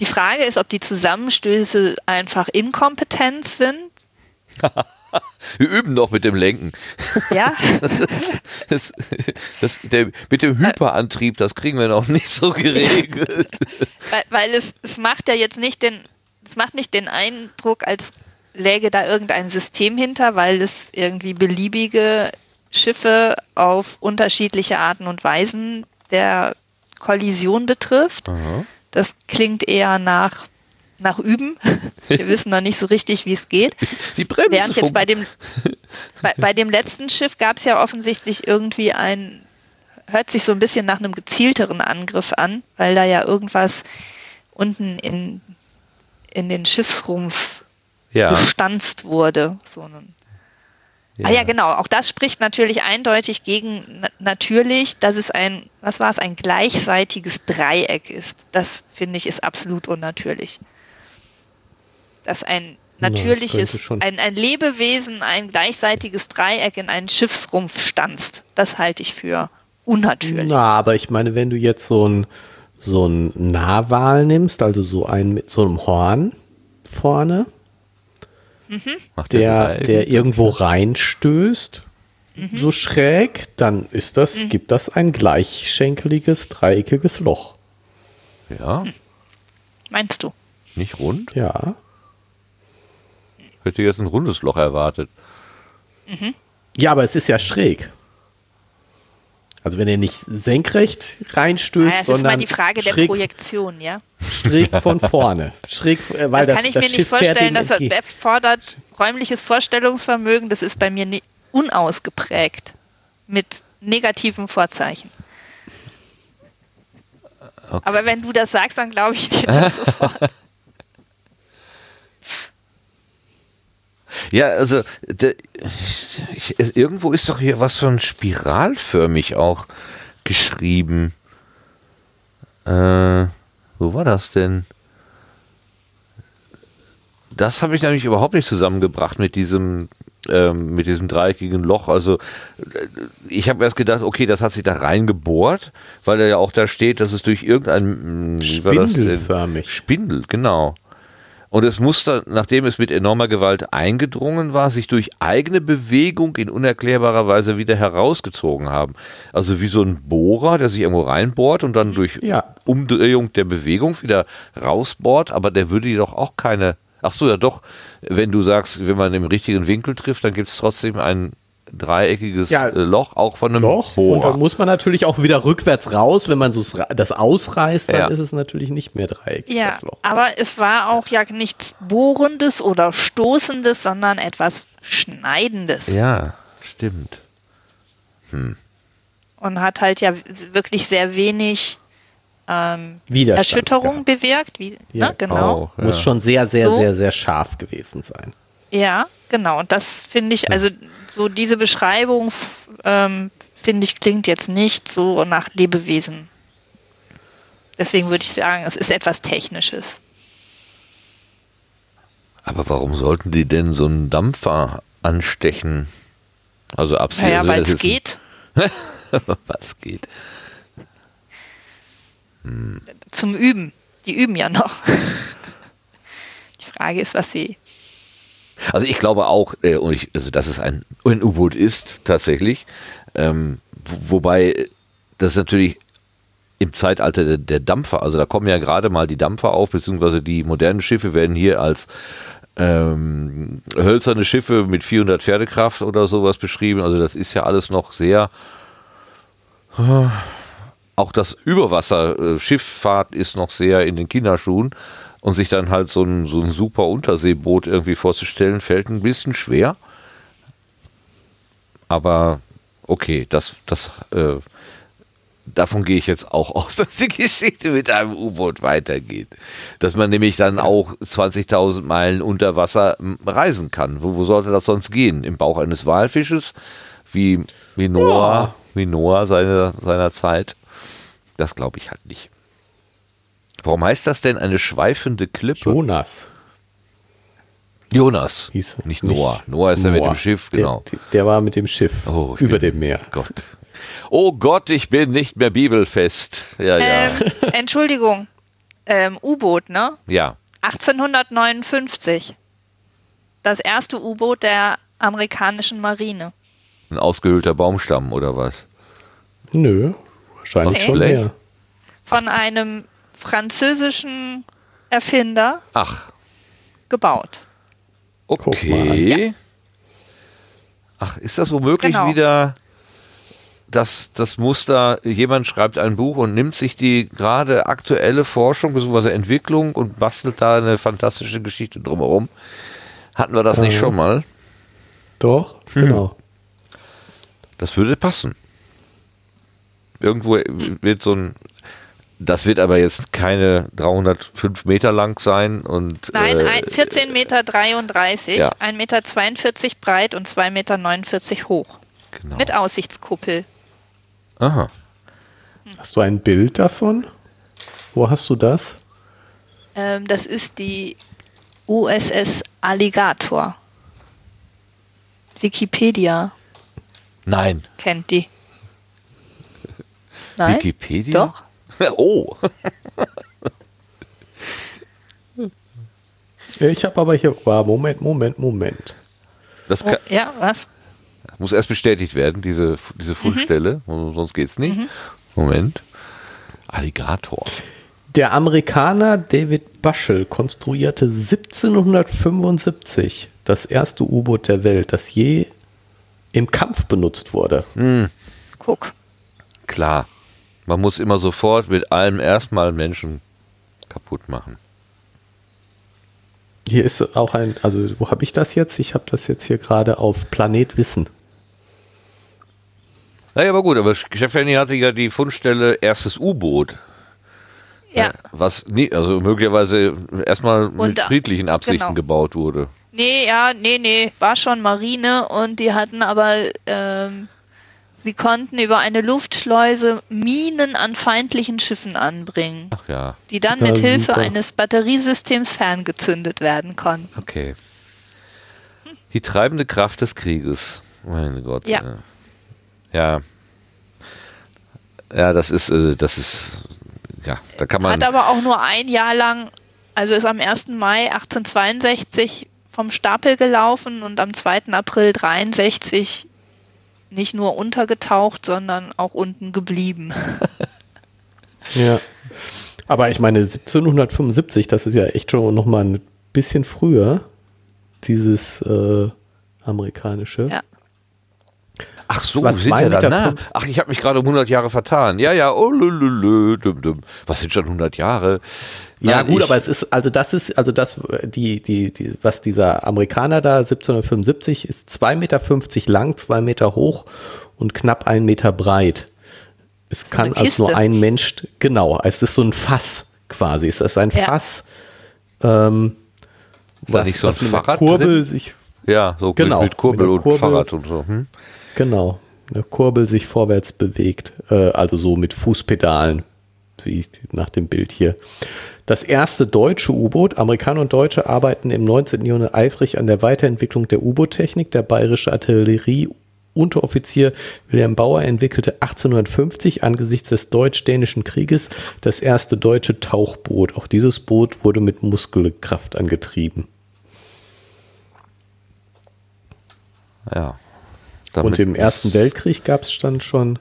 die Frage ist, ob die Zusammenstöße einfach Inkompetenz sind. Wir üben noch mit dem Lenken. Ja. Das, das, das, der, mit dem Hyperantrieb, das kriegen wir noch nicht so geregelt. Weil, weil es, es macht ja jetzt nicht den, es macht nicht den Eindruck, als läge da irgendein System hinter, weil es irgendwie beliebige Schiffe auf unterschiedliche Arten und Weisen der Kollision betrifft. Aha. Das klingt eher nach, nach Üben. Wir wissen noch nicht so richtig, wie es geht. Die Bremse Während jetzt bei dem, bei, bei dem letzten Schiff gab es ja offensichtlich irgendwie ein, hört sich so ein bisschen nach einem gezielteren Angriff an, weil da ja irgendwas unten in, in den Schiffsrumpf ja. gestanzt wurde. So ein ja. Ah ja, genau. Auch das spricht natürlich eindeutig gegen natürlich, dass es ein, was war es, ein gleichseitiges Dreieck ist. Das finde ich ist absolut unnatürlich. Dass ein natürliches, ja, ein, ein Lebewesen ein gleichseitiges Dreieck in einen Schiffsrumpf stanzt, das halte ich für unnatürlich. Na, aber ich meine, wenn du jetzt so ein so ein Narwal nimmst, also so einen mit so einem Horn vorne, mhm. der, der irgendwo reinstößt, so schräg, dann ist das, gibt das ein gleichschenkeliges, dreieckiges Loch. Ja, Meinst du? nicht rund. Ja. Hätte jetzt ein rundes Loch erwartet. Ja, aber es ist ja schräg. Also wenn er nicht senkrecht reinstößt, Naja, es ist mal sondern die Frage der schräg, Projektion, ja. schräg von vorne. Schräg, äh, weil das, das, kann ich das mir nicht Schiff fährt vorstellen, dass das erfordert räumliches Vorstellungsvermögen. Das ist bei mir nie, unausgeprägt mit negativen Vorzeichen. Aber wenn du das sagst, dann glaube ich dir das sofort. Ja, also es, irgendwo ist doch hier was von spiralförmig auch geschrieben. Äh, wo war das denn? Das habe ich nämlich überhaupt nicht zusammengebracht mit diesem ähm, mit diesem dreieckigen Loch. Also ich habe erst gedacht, okay, das hat sich da reingebohrt, weil er ja auch da steht, dass es durch irgendein denn? Spindelförmig. Spindel, genau. Und es musste, nachdem es mit enormer Gewalt eingedrungen war, sich durch eigene Bewegung in unerklärbarer Weise wieder herausgezogen haben. Also wie so ein Bohrer, der sich irgendwo reinbohrt und dann durch Ja. Umdrehung der Bewegung wieder rausbohrt, aber der würde jedoch auch keine. Ach so, ja doch, wenn du sagst, wenn man im richtigen Winkel trifft, dann gibt es trotzdem ein dreieckiges Ja, äh, Loch, auch von einem Loch. Und Bohrer. dann muss man natürlich auch wieder rückwärts raus. Wenn man so das ausreißt, dann Ja. ist es natürlich nicht mehr dreieckig, Ja, das Loch. aber es war auch ja nichts Bohrendes oder Stoßendes, sondern etwas Schneidendes. ja, stimmt. Und hat halt ja wirklich sehr wenig ähm, Erschütterung gehabt. bewirkt. Wie, Ja, ne, genau. Auch, ja. Muss schon sehr, sehr, So. sehr, sehr scharf gewesen sein. Ja, genau. Und das finde ich, also so diese Beschreibung, ähm, finde ich, klingt jetzt nicht so nach Lebewesen. Deswegen würde ich sagen, es ist etwas Technisches. Aber warum sollten die denn so einen Dampfer anstechen? Also absichtlich. Naja, weil es geht. Was geht? Zum Üben. Die üben ja noch. Die Frage ist, was sie. Also ich glaube auch, äh, ich, also dass es ein, ein U-Boot ist tatsächlich. Ähm, wo- wobei äh, das natürlich im Zeitalter der, der Dampfer, also da kommen ja gerade mal die Dampfer auf, beziehungsweise die modernen Schiffe werden hier als ähm, hölzerne Schiffe mit 400 Pferdekraft oder sowas beschrieben. Also das ist ja alles noch sehr auch das Überwasserschifffahrt ist noch sehr in den Kinderschuhen und sich dann halt so ein, so ein super Unterseeboot irgendwie vorzustellen, fällt ein bisschen schwer. Aber okay, das, das, äh, davon gehe ich jetzt auch aus, dass die Geschichte mit einem U-Boot weitergeht. Dass man nämlich dann auch 20.000 Meilen unter Wasser reisen kann. Wo, wo sollte das sonst gehen? Im Bauch eines Walfisches? Wie, wie Noah, wie Noah seine, seiner Zeit? Das glaube ich halt nicht. Warum heißt das denn eine schweifende Klippe? Jonas Jonas. hieß. Nicht Noah. Noah ist ja mit Noah. dem Schiff, Der- genau. Der, der war mit dem Schiff Oh, über bin- dem Meer. Gott. Oh Gott, ich bin nicht mehr bibelfest. Ja, ja. Ähm, Entschuldigung. Ähm, U-Boot, ne? Ja. 1859. Das erste U-Boot der amerikanischen Marine. Ein ausgehöhlter Baumstamm oder was? Nö, wahrscheinlich Aus schon mehr. Von einem französischen Erfinder Ach, gebaut. okay. Ach, ist das womöglich Genau. wieder das, das Muster, jemand schreibt ein Buch und nimmt sich die gerade aktuelle Forschung bzw. Entwicklung und bastelt da eine fantastische Geschichte drumherum. Hatten wir das nicht Ja. schon mal? Doch, Hm. genau. Das würde passen. Irgendwo wird so ein. Das wird aber jetzt keine 305 Meter lang sein und. Nein, äh, ein, 14 Meter 33, ja. 1 Meter 42 breit und 2 Meter 49 hoch. genau. Mit Aussichtskuppel. Aha. Hast du ein Bild davon? Wo hast du das? Ähm, das ist die USS Alligator. Wikipedia Nein. kennt die. Nein? Wikipedia? Doch. Oh. Ich habe aber hier, Moment, Moment, Moment. Das kann, Ja, was? Muss erst bestätigt werden, diese, diese Fundstelle, mhm. sonst geht's nicht. Mhm. Moment. Alligator. Der Amerikaner David Bushell konstruierte 1775 das erste U-Boot der Welt, das je im Kampf benutzt wurde. Hm. Guck. Klar. Man muss immer sofort mit allem erstmal Menschen kaputt machen. Hier ist auch ein, also wo habe ich das jetzt? Ich habe das jetzt hier gerade auf Planet Wissen. Naja, aber gut, aber Stefanie hatte ja die Fundstelle erstes U-Boot. Ja. Was nie, also möglicherweise erstmal mit friedlichen Absichten genau. gebaut wurde. Nee, ja, nee, nee, war schon Marine und die hatten aber, ähm, sie konnten über eine Luftschleuse Minen an feindlichen Schiffen anbringen. Ach ja. Die dann mit ja, Hilfe eines Batteriesystems ferngezündet werden konnten. Okay. Die treibende Kraft des Krieges. Mein Gott. Ja. Äh. Ja. Ja, das ist, äh, das ist, ja, da kann man. Hat aber auch nur ein Jahr lang, also ist am 1. Mai 1862 vom Stapel gelaufen und am 2. April 63 nicht nur untergetaucht, sondern auch unten geblieben. ja. Aber ich meine, 1775, das ist ja echt schon nochmal ein bisschen früher, dieses äh, amerikanische. Ja. Ach so, sind ja danach. Ach, ich habe mich gerade um 100 Jahre vertan. Ja, ja, oh, lü, lü, lü, dum, dum. Was sind schon 100 Jahre? Nein, ja, gut, aber es ist, also das ist, also das, die, die, die, was dieser Amerikaner da 1775 ist 2,50 Meter lang, 2 Meter hoch und knapp 1 Meter breit. Es kann also nur ein Mensch, genau, es ist so ein Fass quasi. Es ist ein ja. Fass, ähm, was, nicht so ein was mit Fahrrad Kurbel drin? sich ja, so genau, mit Kurbel mit und Kurbel, Fahrrad und so. Hm? Genau, eine Kurbel sich vorwärts bewegt, äh, also so mit Fußpedalen, wie nach dem Bild hier. Das erste deutsche U-Boot, Amerikaner und Deutsche arbeiten im 19. Jahrhundert eifrig an der Weiterentwicklung der U-Boot-Technik. Der bayerische Artillerie Unteroffizier Wilhelm Bauer entwickelte 1850 angesichts des Deutsch-Dänischen Krieges das erste deutsche Tauchboot. Auch dieses Boot wurde mit Muskelkraft angetrieben. Ja. Und im Ersten Weltkrieg gab es dann schon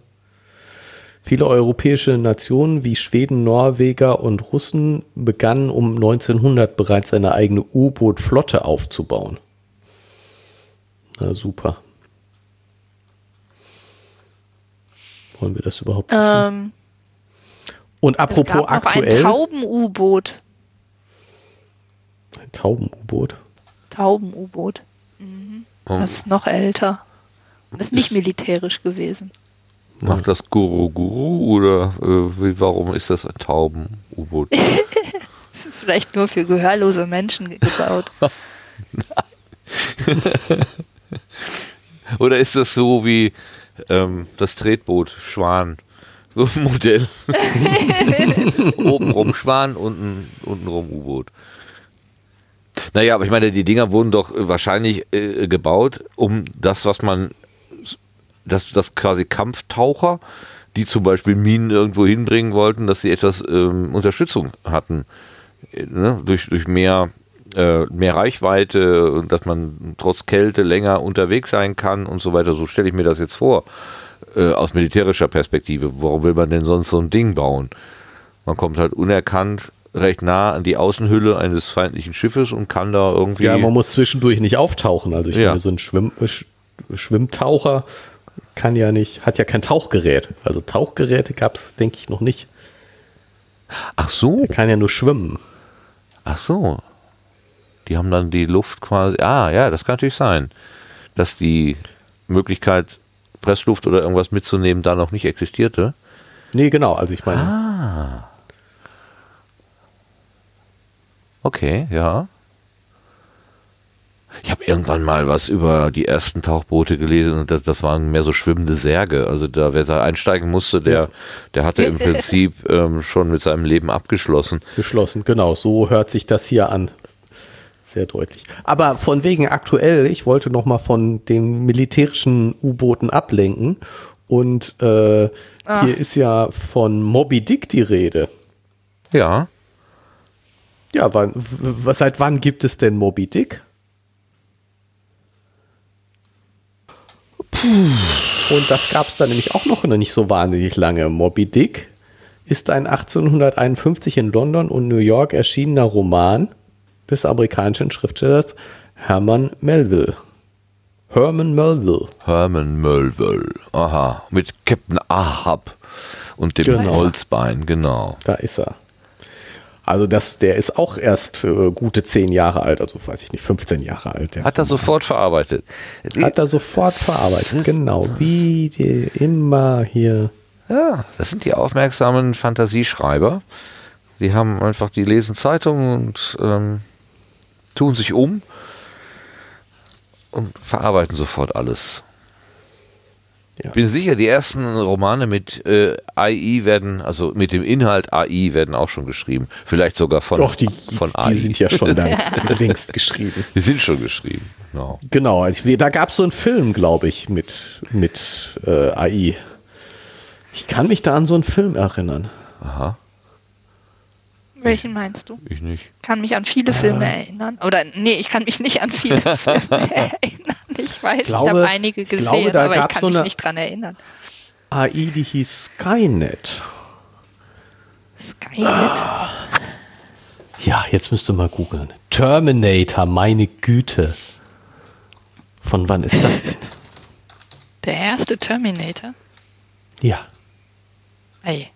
viele europäische Nationen wie Schweden, Norweger und Russen begannen um 1900 bereits eine eigene U-Boot-Flotte aufzubauen. Na super. Wollen wir das überhaupt wissen? Ähm, und apropos es gab aktuell. Ein Tauben-U-Boot. Ein Tauben-U-Boot. Tauben-U-Boot. Mhm. Das ist noch älter. Das ist nicht militärisch gewesen. Macht das Guru Guru oder äh, warum ist das ein Tauben-U-Boot? das ist vielleicht nur für gehörlose Menschen gebaut. oder ist das so wie ähm, das Tretboot Schwan? So ein Modell. Obenrum Schwan, unten, untenrum U-Boot. Naja, aber ich meine, die Dinger wurden doch wahrscheinlich äh, gebaut, um das, was man dass, dass quasi Kampftaucher, die zum Beispiel Minen irgendwo hinbringen wollten, dass sie etwas ähm, Unterstützung hatten. Äh, ne? Durch, durch mehr, äh, mehr Reichweite und dass man trotz Kälte länger unterwegs sein kann und so weiter. So stelle ich mir das jetzt vor. Äh, aus militärischer Perspektive. Warum will man denn sonst so ein Ding bauen? Man kommt halt unerkannt recht nah an die Außenhülle eines feindlichen Schiffes und kann da irgendwie. Ja, man muss zwischendurch nicht auftauchen. Also ich ja. meine, so ein Schwimm, Schwimmtaucher kann ja nicht, hat ja kein Tauchgerät. Also Tauchgeräte gab es, denke ich, noch nicht. Ach so. Der kann ja nur schwimmen. Ach so. Die haben dann die Luft quasi. Ah, ja, das kann natürlich sein. Dass die Möglichkeit, Pressluft oder irgendwas mitzunehmen, da noch nicht existierte. Nee, genau. Also ich meine. Ah. Okay, ja. Ich habe irgendwann mal was über die ersten Tauchboote gelesen und das, das waren mehr so schwimmende Särge. Also da, wer da einsteigen musste, der, der hatte im Prinzip ähm, schon mit seinem Leben abgeschlossen. Geschlossen, genau. So hört sich das hier an. Sehr deutlich. Aber von wegen aktuell, ich wollte noch mal von den militärischen U-Booten ablenken. Und äh, hier ist ja von Moby Dick die Rede. Ja. Ja, wann, seit wann gibt es denn Moby Dick? Und das gab es dann nämlich auch noch nicht so wahnsinnig lange. Moby Dick ist ein 1851 in London und New York erschienener Roman des amerikanischen Schriftstellers Herman Melville. Herman Melville. Herman Melville. Aha. Mit Captain Ahab und dem Genau. Holzbein, genau. Da ist er. Also das, der ist auch erst äh, gute zehn Jahre alt, also weiß ich nicht, 15 Jahre alt. Der Hat er sofort verarbeitet. hat er sofort verarbeitet. Genau, wie die immer hier. Ja, das sind die aufmerksamen Fantasieschreiber. Die haben einfach, die lesen Zeitungen und ähm, tun sich um und verarbeiten sofort alles. Ja. Ich bin sicher, die ersten Romane mit äh, AI werden, also mit dem Inhalt AI werden auch schon geschrieben. Vielleicht sogar von, Doch, die, von AI. die sind ja schon längst, längst geschrieben. Die sind schon geschrieben. Genau. Genau, also da gab es so einen Film, glaube ich, mit, mit äh, AI. Ich kann mich da an so einen Film erinnern. Aha, Welchen meinst du? ich nicht. kann mich an viele Filme erinnern. Oder nee, ich kann mich nicht an viele Filme erinnern. Ich weiß, ich, glaube- habe einige ich gesehen, glaube, aber ich kann so mich nicht dran erinnern. AI, die hieß Skynet. Skynet? Ja, jetzt müsst ihr mal googeln. Terminator, meine Güte. Von wann ist das denn? Der erste Terminator? Ja. Ey.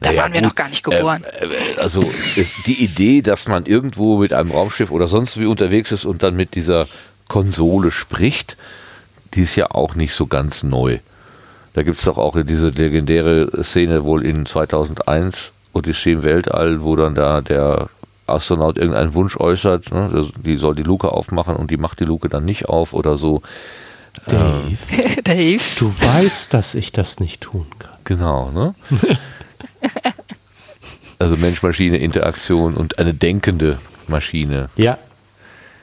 Da Naja, waren wir gut, noch gar nicht geboren. Ähm, äh, also ist die Idee, dass man irgendwo mit einem Raumschiff oder sonst wie unterwegs ist und dann mit dieser Konsole spricht, die ist ja auch nicht so ganz neu. Da gibt es doch auch diese legendäre Szene wohl in 2001, Odyssee im Weltall, wo dann da der Astronaut irgendeinen Wunsch äußert, ne, die soll die Luke aufmachen und die macht die Luke dann nicht auf oder so. Dave, Dave. du weißt, dass ich das nicht tun kann. Genau, ne? also Mensch-Maschine-Interaktion und eine denkende Maschine. Ja.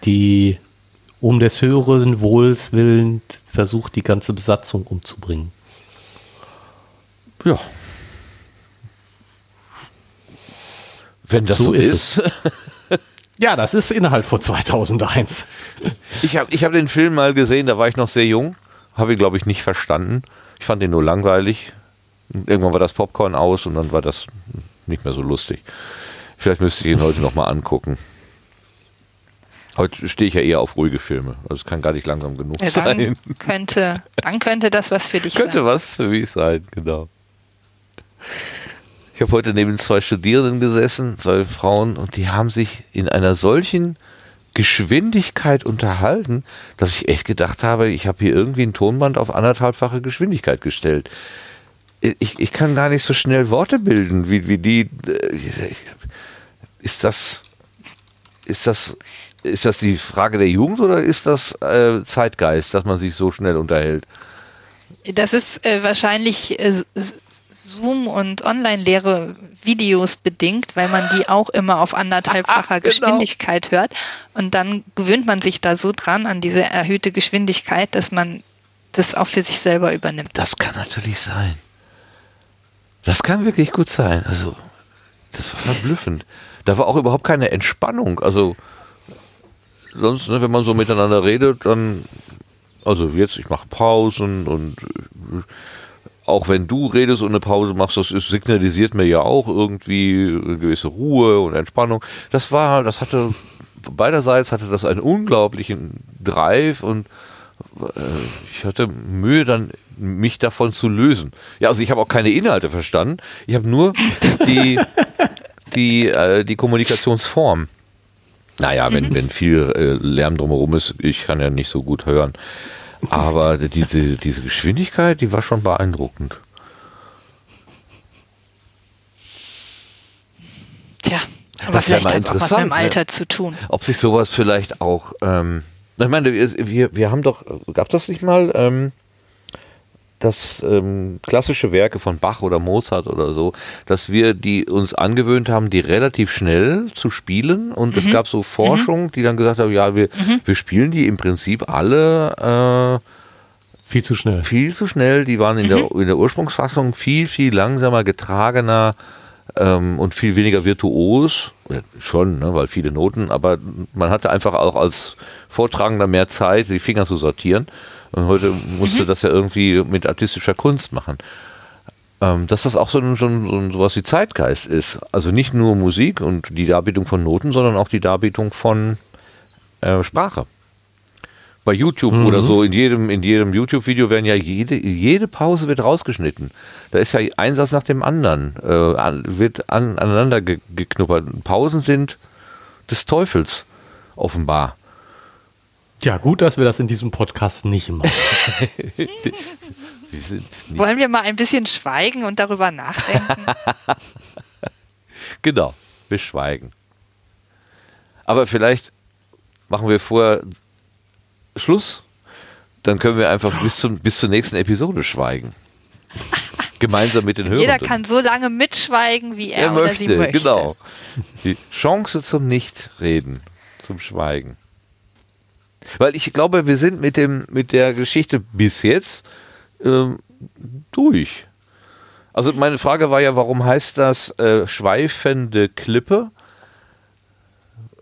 Die um des höheren Wohls willen versucht, die ganze Besatzung umzubringen. Ja. Wenn das so, So ist ist. Ja, das ist Inhalt von 2001. Ich habe ich hab den Film mal gesehen, da war ich noch sehr jung. Habe ihn, glaube ich, nicht verstanden. Ich fand ihn nur langweilig. Irgendwann war das Popcorn aus und dann war das nicht mehr so lustig. Vielleicht müsste ich ihn heute nochmal angucken. Heute stehe ich ja eher auf ruhige Filme. Also es kann gar nicht langsam genug Ja, sein. dann, könnte, dann könnte das was für dich Könnte sein. was für mich sein, genau. Ich habe heute neben zwei Studierenden gesessen, zwei Frauen, und die haben sich in einer solchen Geschwindigkeit unterhalten, dass ich echt gedacht habe, ich habe hier irgendwie ein Tonband auf anderthalbfache Geschwindigkeit gestellt. Ich, ich kann gar nicht so schnell Worte bilden, wie, wie die. äh, Ist das, ist das, ist das die Frage der Jugend oder ist das äh, Zeitgeist, dass man sich so schnell unterhält? Das ist äh, wahrscheinlich äh, Zoom und Online-Lehre Videos bedingt, weil man die auch immer auf anderthalbfacher Genau. Geschwindigkeit hört. Und dann gewöhnt man sich da so dran an diese erhöhte Geschwindigkeit, dass man das auch für sich selber übernimmt. Das kann natürlich sein. Das kann wirklich gut sein. Also, das war verblüffend. Da war auch überhaupt keine Entspannung. Also, sonst, ne, wenn man so miteinander redet, dann, also jetzt, ich mache Pausen und auch wenn du redest und eine Pause machst, das ist, signalisiert mir ja auch irgendwie eine gewisse Ruhe und Entspannung. Das war, das hatte, beiderseits hatte das einen unglaublichen Drive und äh, ich hatte Mühe dann, mich davon zu lösen. Ja, also ich habe auch keine Inhalte verstanden. Ich habe nur die, die, äh, die Kommunikationsform. Naja, wenn, wenn viel äh, Lärm drumherum ist, ich kann ja nicht so gut hören. Aber diese, diese Geschwindigkeit, die war schon beeindruckend. Tja, aber Das vielleicht mal hat es auch was mit interessant, dem ne? Alter zu tun. Ob sich sowas vielleicht auch, ähm, ich meine, wir, wir, wir haben doch, gab das nicht mal, ähm, dass ähm, klassische Werke von Bach oder Mozart oder so, dass wir die uns angewöhnt haben, die relativ schnell zu spielen und es gab so Forschung, die dann gesagt haben, ja, wir, wir spielen die im Prinzip alle äh, Viel zu schnell. viel zu schnell. Die waren in, der, in der Ursprungsfassung viel, viel langsamer, getragener ähm, und viel weniger virtuos. schon, ne, weil viele Noten, aber man hatte einfach auch als Vortragender mehr Zeit, die Finger zu sortieren. Und heute musste mhm. das ja irgendwie mit artistischer Kunst machen. Ähm, dass das auch so, ein, so, ein, so was wie Zeitgeist ist. Also nicht nur Musik und die Darbietung von Noten, sondern auch die Darbietung von äh, Sprache. Bei YouTube mhm. oder so, in jedem, in jedem YouTube-Video werden ja jede, jede Pause wird rausgeschnitten. Da ist ja ein Satz nach dem anderen, äh, wird an, aneinander ge geknuppert. Pausen sind des Teufels, offenbar. Ja, gut, dass wir das in diesem Podcast nicht machen. wir nicht Wollen wir mal ein bisschen schweigen und darüber nachdenken? genau, wir schweigen. Aber vielleicht machen wir vorher Schluss. Dann können wir einfach bis, zum, bis zur nächsten Episode schweigen. Gemeinsam mit den Hörern. Jeder kann so lange mitschweigen, wie er, er oder möchte, sie möchte. Genau. Die Chance zum Nichtreden, zum Schweigen. Weil ich glaube, wir sind mit, dem, mit der Geschichte bis jetzt ähm, durch. Also meine Frage war ja, warum heißt das äh, schweifende Klippe?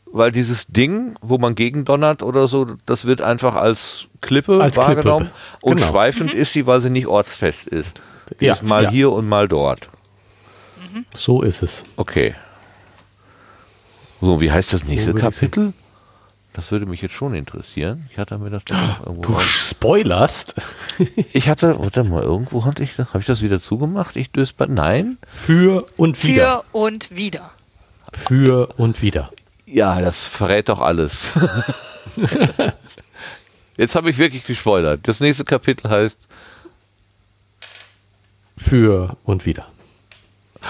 Weil dieses Ding, wo man gegendonnert oder so, das wird einfach als Klippe als wahrgenommen. Klippe. Und genau. schweifend mhm. ist sie, weil sie nicht ortsfest ist. Die ja, ist mal ja. hier und mal dort. Mhm. So ist es. Okay. So, wie heißt das nächste Kapitel? Das würde mich jetzt schon interessieren. Ich hatte mir das doch irgendwo. Du spoilerst? ich hatte, warte mal, irgendwo hatte ich das. Habe ich das wieder zugemacht? Ich dösper. Nein. Für und wieder. Für und wieder. Für und wieder. Ja, das verrät doch alles. jetzt habe ich wirklich gespoilert. Das nächste Kapitel heißt Für und wieder.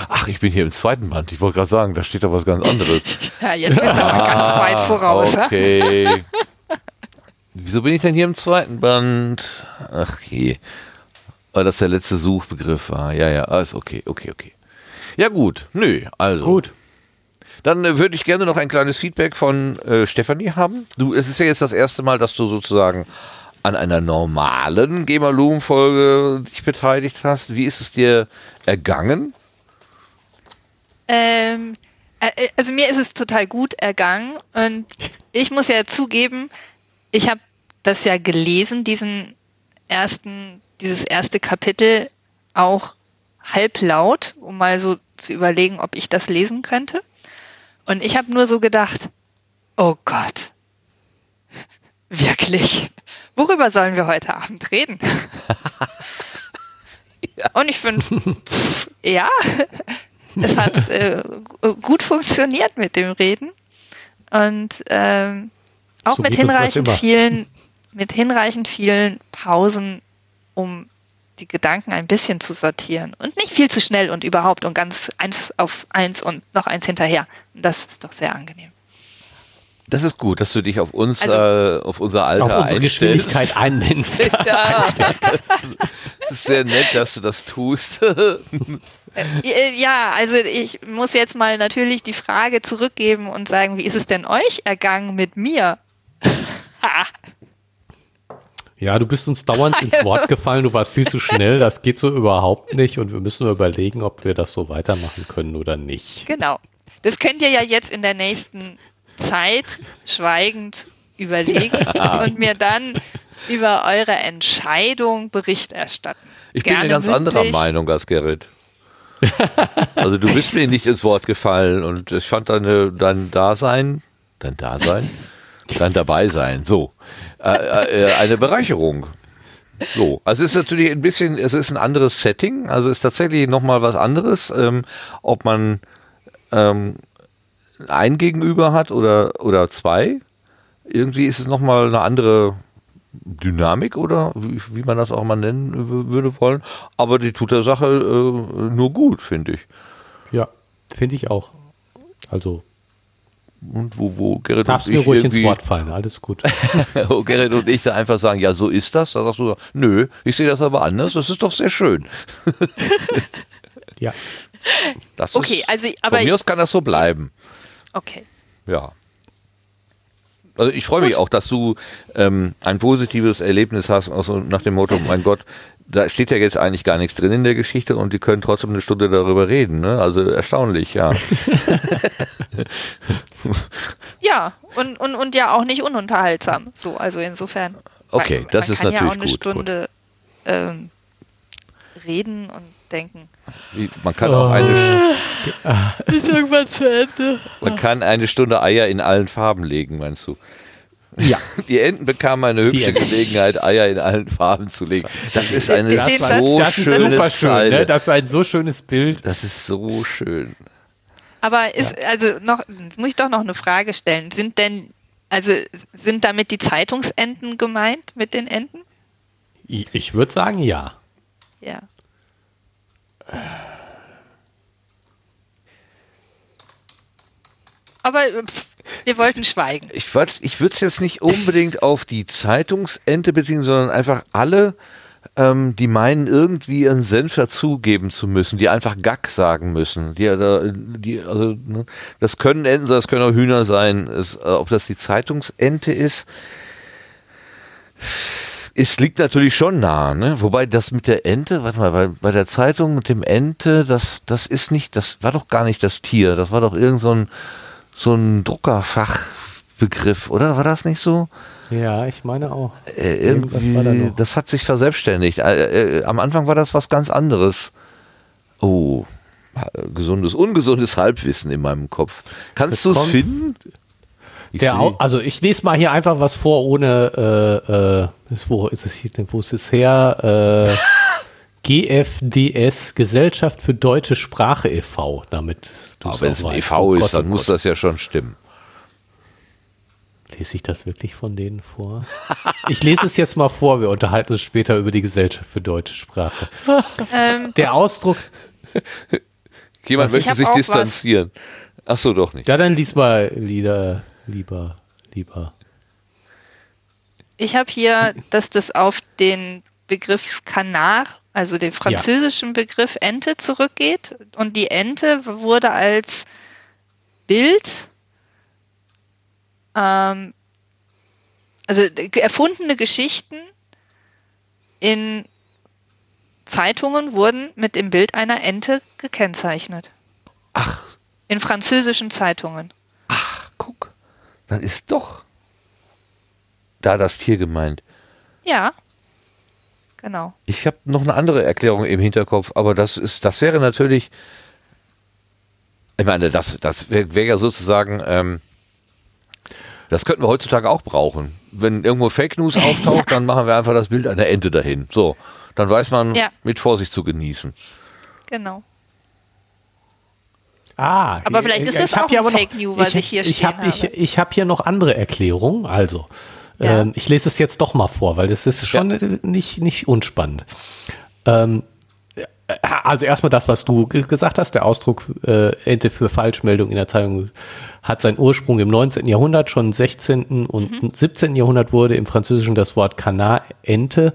Ach, ich bin hier im zweiten Band. Ich wollte gerade sagen, da steht doch was ganz anderes. ja, jetzt bist du aber ganz weit voraus. Okay. Wieso bin ich denn hier im zweiten Band? Ach je. Weil das der letzte Suchbegriff war. Ja, ja, alles okay, okay, okay. Ja, gut. Nö, also. Gut. Dann äh, würde ich gerne noch ein kleines Feedback von äh, Stefanie haben. Du, es ist ja jetzt das erste Mal, dass du sozusagen an einer normalen Gemalum-Folge dich beteiligt hast. Wie ist es dir ergangen? Ähm, äh, äh, also mir ist es total gut ergangen und ich muss ja zugeben, ich habe das ja gelesen, diesen ersten, dieses erste Kapitel auch halblaut, um mal so zu überlegen, ob ich das lesen könnte. Und ich habe nur so gedacht, oh Gott, wirklich, worüber sollen wir heute Abend reden? ja. Und ich finde, ja, es hat äh, gut funktioniert mit dem Reden und ähm, auch so mit hinreichend vielen, mit hinreichend vielen Pausen, um die Gedanken ein bisschen zu sortieren und nicht viel zu schnell und überhaupt und ganz eins auf eins und noch eins hinterher. Das ist doch sehr angenehm. Das ist gut, dass du dich auf uns, also, äh, auf unser Alter, auf unsere Geschwindigkeit einnimmst. ja, das ist sehr nett, dass du das tust. Äh, ja, also ich muss jetzt mal natürlich die Frage zurückgeben und sagen, wie ist es denn euch ergangen mit mir? ja, du bist uns dauernd ins Wort gefallen, du warst viel zu schnell, das geht so überhaupt nicht und wir müssen überlegen, ob wir das so weitermachen können oder nicht. Genau. Das könnt ihr ja jetzt in der nächsten Zeit schweigend überlegen und mir dann über eure Entscheidung Bericht erstatten. Ich Gerne bin eine ganz mündlich. anderer Meinung als Gerrit. Also du bist mir nicht ins Wort gefallen und ich fand deine, dein Dasein, dein Dasein, dein Dabeisein, so, äh, äh, eine Bereicherung. So, also es ist natürlich ein bisschen, es ist ein anderes Setting, also es ist tatsächlich nochmal was anderes, ähm, ob man ähm, ein Gegenüber hat oder, oder zwei. Irgendwie ist es nochmal eine andere Dynamik oder wie, wie, man das auch mal nennen würde wollen. Aber die tut der Sache äh, nur gut, finde ich. Ja, finde ich auch. Also. Und wo, wo Gerrit Darfst und mir ruhig ins Wort fallen, alles gut. wo Gerrit und ich da einfach sagen, ja, so ist das. Da sagst du, nö, ich sehe das aber anders. Das ist doch sehr schön. ja. Das okay, ist, also, aber. Von mir aus kann das so bleiben. Okay. Ja. Also ich freue mich Gut. auch, dass du ähm, ein positives Erlebnis hast, also nach dem Motto, mein Gott, da steht ja jetzt eigentlich gar nichts drin in der Geschichte und die können trotzdem eine Stunde darüber reden. Ne? Also erstaunlich, ja. Ja, und, und, und ja auch nicht ununterhaltsam. So, also insofern. Okay, man, das man ist kann ja auch natürlich eine gut, Stunde Ähm, reden und denken. Wie- Man kann auch eine, Ist irgendwann zu Ende. man kann eine Stunde Eier in allen Farben legen, meinst du? Ja. Die Enten bekamen eine hübsche. Gelegenheit, Eier in allen Farben zu legen. Das ist eine Das so das ist schöne super schön, Zeile. ne? Das ist ein so schönes Bild. Das ist so schön. Aber ist, also noch, muss ich doch noch eine Frage stellen. Sind denn, also sind damit die Zeitungsenten gemeint mit den Enten? Ich, ich würde sagen, ja. Ja. Aber pff, wir wollten schweigen. Ich, ich würde es jetzt nicht unbedingt auf die Zeitungsente beziehen, sondern einfach alle, ähm, die meinen, irgendwie ihren Senf dazugeben zu müssen, die einfach Gack sagen müssen. Die, äh, die, also, ne, das können Enten sein, das können auch Hühner sein. Es, äh, ob das die Zeitungsente ist, es liegt natürlich schon nah, ne? Wobei das mit der Ente, warte mal, bei, bei der Zeitung mit dem Ente, das, das ist nicht, das war doch gar nicht das Tier, das war doch irgend so ein, so ein Druckerfachbegriff, oder? War das nicht so? Ja, ich meine auch. Äh, Irgendwas irgendwie, war da noch. das hat sich verselbstständigt. Äh, äh, am Anfang war das was ganz anderes. Oh, gesundes, ungesundes Halbwissen in meinem Kopf. Kannst du es finden? Ich Der also ich lese mal hier einfach was vor, ohne äh, äh, wo ist es hier denn, wo ist es her? Äh, GFDS, Gesellschaft für deutsche Sprache e.V., damit du Aber wenn es ein. EV Oh ist, Gott, dann oh muss Gott. das ja schon stimmen. Lese ich das wirklich von denen vor? Ich lese es jetzt mal vor, wir unterhalten uns später über die Gesellschaft für deutsche Sprache. Ähm, Der Ausdruck, Jemand möchte sich was. distanzieren. Ach so, doch nicht. ja dann lies mal lieber, lieber, lieber. ich habe hier, dass das auf den Begriff Canard, also den französischen Begriff Ente zurückgeht. Und die Ente wurde als Bild, ähm, also erfundene Geschichten in Zeitungen wurden mit dem Bild einer Ente gekennzeichnet. Ach, In französischen Zeitungen. Dann ist doch da das Tier gemeint. Ja. Genau. Ich habe noch eine andere Erklärung im Hinterkopf, aber das ist, das wäre natürlich, ich meine, das, das wäre wär ja sozusagen, ähm, das könnten wir heutzutage auch brauchen. Wenn irgendwo Fake News auftaucht, dann machen wir einfach das Bild einer Ente dahin. So, dann weiß man, Ja. mit Vorsicht zu genießen. Genau. Ah, Aber vielleicht ist ich- das ich auch ein Fake News, was ich hier ich hab, Ich, habe. ich habe hier noch andere Erklärungen. Also, Ja. ähm, ich lese es jetzt doch mal vor, weil das ist schon äh, nicht, nicht unspannend. Ähm, äh, also erstmal das, was du ge- gesagt hast, der Ausdruck äh, Ente für Falschmeldung in der Zeitung hat seinen Ursprung im 19. Jahrhundert, schon im 16. und Mhm. 17. Jahrhundert wurde im Französischen das Wort Canard Ente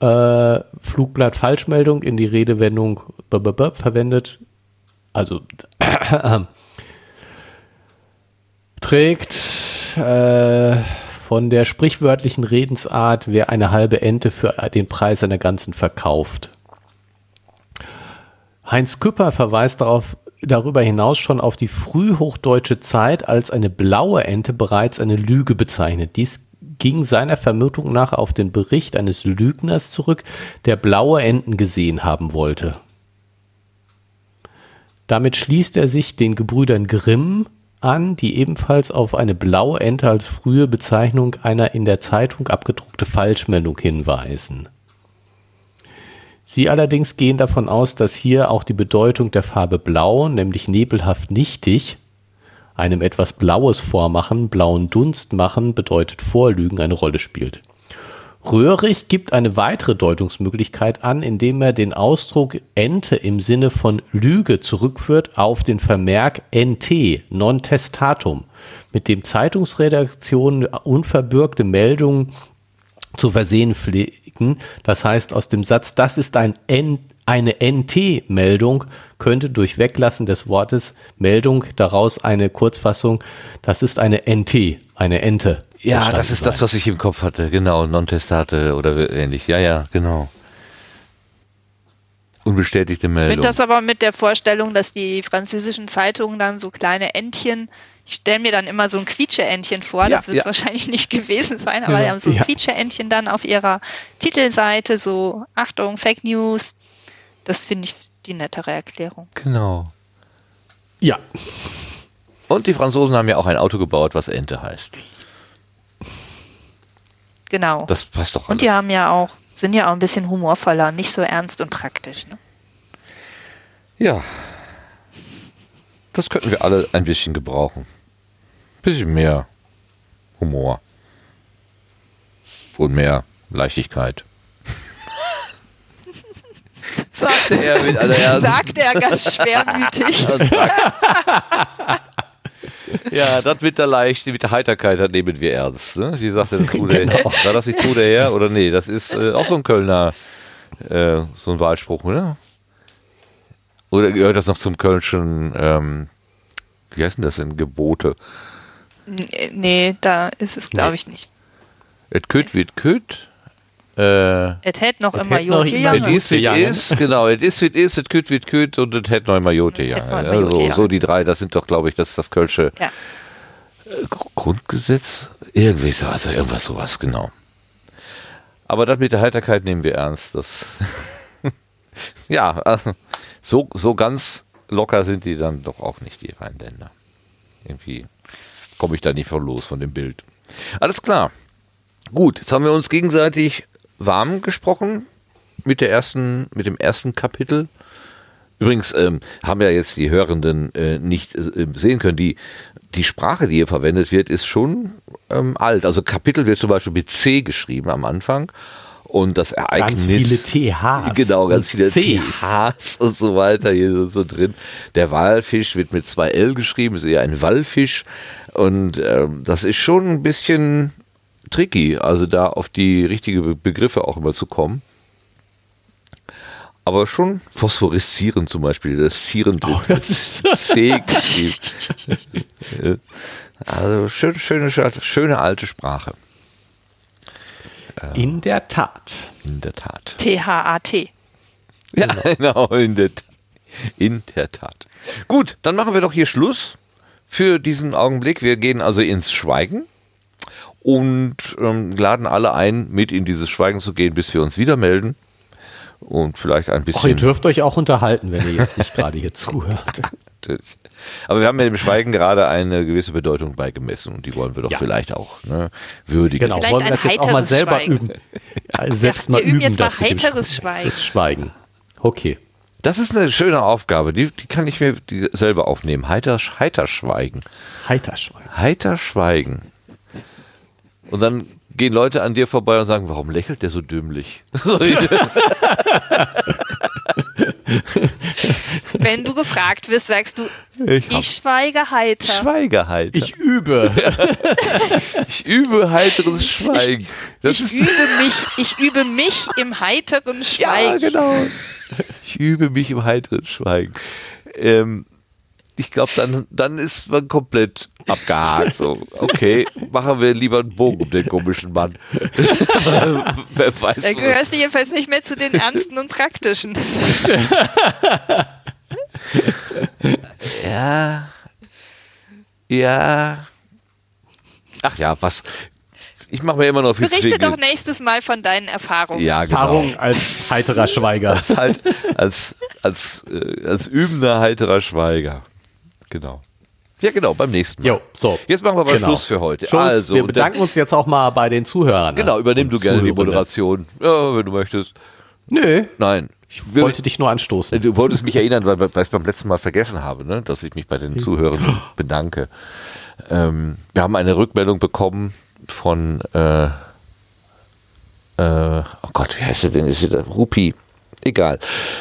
äh, Flugblatt Falschmeldung in die Redewendung b -b -b verwendet. Also trägt äh, von der sprichwörtlichen Redensart, wer eine halbe Ente für den Preis einer ganzen verkauft. Heinz Küpper verweist darauf, darüber hinaus schon auf die frühhochdeutsche Zeit, als eine blaue Ente bereits eine Lüge bezeichnet. Dies ging seiner Vermutung nach auf den Bericht eines Lügners zurück, der blaue Enten gesehen haben wollte. Damit schließt er sich den Gebrüdern Grimm an, die ebenfalls auf eine blaue Ente als frühe Bezeichnung einer in der Zeitung abgedruckte Falschmeldung hinweisen. Sie allerdings gehen davon aus, dass hier auch die Bedeutung der Farbe Blau, nämlich nebelhaft nichtig, einem etwas Blaues vormachen, blauen Dunst machen, bedeutet Vorlügen, eine Rolle spielt. Röhrig gibt eine weitere Deutungsmöglichkeit an, indem er den Ausdruck Ente im Sinne von Lüge zurückführt auf den Vermerk NT, non testatum, mit dem Zeitungsredaktionen unverbürgte Meldungen zu versehen pflegen. Das heißt aus dem Satz, das ist ein, N, Eine NT-Meldung könnte durch Weglassen des Wortes Meldung daraus eine Kurzfassung, das ist eine NT, eine Ente. Ja, das ist sein. das, was ich im Kopf hatte. Genau, Non-Testate oder ähnlich. Ja, ja, genau. Unbestätigte Ich Meldung. finde das aber mit der Vorstellung, dass die französischen Zeitungen dann so kleine Entchen, ich stelle mir dann immer so ein Quietsche-Entchen vor, Ja, das wird es ja. wahrscheinlich nicht gewesen sein, aber die haben so ein Ja. Quietsche-Entchen dann auf ihrer Titelseite, so Achtung, Fake News. Das finde ich die nettere Erklärung. genau. Ja, Und die Franzosen haben ja auch ein Auto gebaut, was Ente heißt. Genau. Das passt doch alles. Und die haben ja auch, sind ja auch ein bisschen humorvoller, nicht so ernst und praktisch. Ne? Ja. Das könnten wir alle ein bisschen gebrauchen. Bisschen mehr Humor. Und mehr Leichtigkeit. Sagte er mit aller Ernst. Sagt er ganz schwermütig. Ja, das mit der Leichte, mit der Heiterkeit, das nehmen wir ernst. Ne? Wie sagte der Trude? Genau. War das nicht Trude her? Oder nee, das ist äh, auch so ein Kölner, äh, so ein Wahlspruch, oder? Oder gehört das noch zum Kölnischen, ähm, wie heißt denn das denn, Gebote? nee, da ist es, glaube Nee. ich, nicht. Et küt wird küt. Äh, Es hält noch Es immer hält noch Jote immer et Jange. is, it Jange. is, genau, et is, it is, et küt wird küt und et hätt noch immer Jote Jange. Jote so, die drei, das sind doch, glaube ich, das ist das Kölsche Ja. Gr- Grundgesetz? Irgendwie so, also irgendwas sowas, genau. Aber das mit der Heiterkeit nehmen wir ernst. Das ja, äh, so, so ganz locker sind die dann doch auch nicht, die Rheinländer. Irgendwie komme ich da nicht von los von dem Bild. Alles klar. Gut, jetzt haben wir uns gegenseitig warm gesprochen mit der ersten, mit dem ersten Kapitel. Übrigens ähm, haben ja jetzt die Hörenden äh, nicht äh, sehen können, die, die Sprache, die hier verwendet wird, ist schon ähm, alt. Also Kapitel wird zum Beispiel mit C geschrieben am Anfang und das Ereignis. Ganz viele THs Genau, ganz viele Cs. THs und so weiter hier so, so drin. Der Walfisch wird mit zwei L geschrieben, ist eher ein Wallfisch und ähm, das ist schon ein bisschen tricky, also da auf die richtige Be Begriffe auch immer zu kommen. Aber schon phosphoreszieren zum Beispiel, das Zieren Oh, das ist C geschrieben. also schön, schöne, schöne alte Sprache, in der Tat. in der Tat. T-H-A-T. Ja, genau, in der, in der Tat. Gut, dann machen wir doch hier Schluss für diesen Augenblick. Wir gehen also ins Schweigen und ähm, laden alle ein, mit in dieses Schweigen zu gehen, bis wir uns wieder melden. Und vielleicht ein Ach, ihr bisschen. dürft euch auch unterhalten, wenn ihr jetzt nicht gerade hier zuhört. Natürlich. Aber wir haben ja dem Schweigen gerade eine gewisse Bedeutung beigemessen und die wollen wir doch Ja. vielleicht auch ne, würdigen. Genau, Vielleicht wollen wir das jetzt auch mal heiteres selber Schweigen. üben. Ja, selbst Ja, mal üben jetzt mal das mit dem heiteres Sch- Schweigen. Das Schweigen. Okay. Das ist eine schöne Aufgabe, die, die kann ich mir selber aufnehmen. Heiter, heiter schweigen. Heiter Schweigen. Heiter schweigen. Und dann gehen Leute an dir vorbei und sagen, warum lächelt der so dümmlich? Wenn du gefragt wirst, sagst du, Ich ich, schweige heiter. schweige heiter. Ich übe. Ich übe heiteres Schweigen. Das ich übe mich, ich übe mich im heiteren ja, Schweigen. genau. Ich übe mich im heiteren Schweigen. Ähm, ich glaube, dann, dann ist man komplett abgehakt. So, okay, machen wir lieber einen Bogen um den komischen Mann. Wer weiß. Da gehörst du jedenfalls nicht mehr zu den Ernsten und Praktischen. Ja. Ja. Ach ja, was. Ich mache mir immer noch viel Berichte Zwinge. doch nächstes Mal von deinen Erfahrungen. Ja, genau. Erfahrung als heiterer Schweiger. Als halt als als äh, als übender heiterer Schweiger. Genau. Ja, genau, beim nächsten Mal. Jo, so. Jetzt machen wir aber Genau. Schluss für heute. Schluss. Also, wir bedanken uns jetzt auch mal bei den Zuhörern. genau, übernimm du gerne die. Moderation. Ja, wenn du möchtest. Nö, Nein. ich wollte dich nur anstoßen. Du wolltest mich erinnern, weil, weil ich es beim letzten Mal vergessen habe, ne? dass ich mich bei den Zuhörern bedanke. Ähm, wir haben eine Rückmeldung bekommen von, äh, äh, oh Gott, wie heißt der denn? Ist der Rupi? Egal.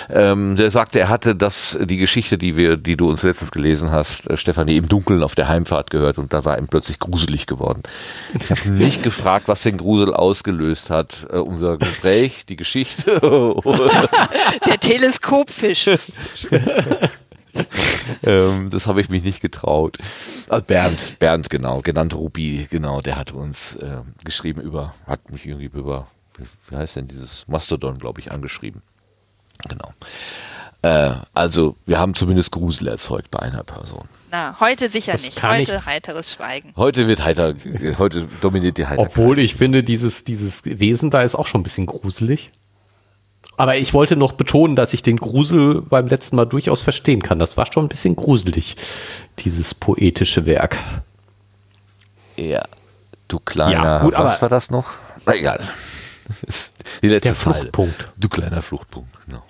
Ähm, der sagte, er hatte das, die Geschichte, die wir, die du uns letztens gelesen hast, äh, Stefanie, im Dunkeln auf der Heimfahrt gehört und da war ihm plötzlich gruselig geworden. Ich habe nicht gefragt, was den Grusel ausgelöst hat. Äh, unser Gespräch, die Geschichte. der Teleskopfisch. ähm, das habe ich mich nicht getraut. Also Bernd, Bernd, genau, genannt Ruby, genau, der hat uns äh, geschrieben über, hat mich irgendwie über, wie heißt denn dieses Mastodon, glaube ich, angeschrieben. Genau. Äh, also, wir haben zumindest Grusel erzeugt bei einer Person. Na, heute sicher das nicht. Heute ich. heiteres Schweigen. Heute wird heiter, heute dominiert die Heiterkeit. Obwohl ich finde, dieses, dieses Wesen da ist auch schon ein bisschen gruselig. Aber ich wollte noch betonen, dass ich den Grusel beim letzten Mal durchaus verstehen kann. Das war schon ein bisschen gruselig, dieses poetische Werk. Ja, du kleiner, ja, gut, was war das noch? Na egal. Die letzte Der Fluchtpunkt. Du kleiner Fluchtpunkt, genau.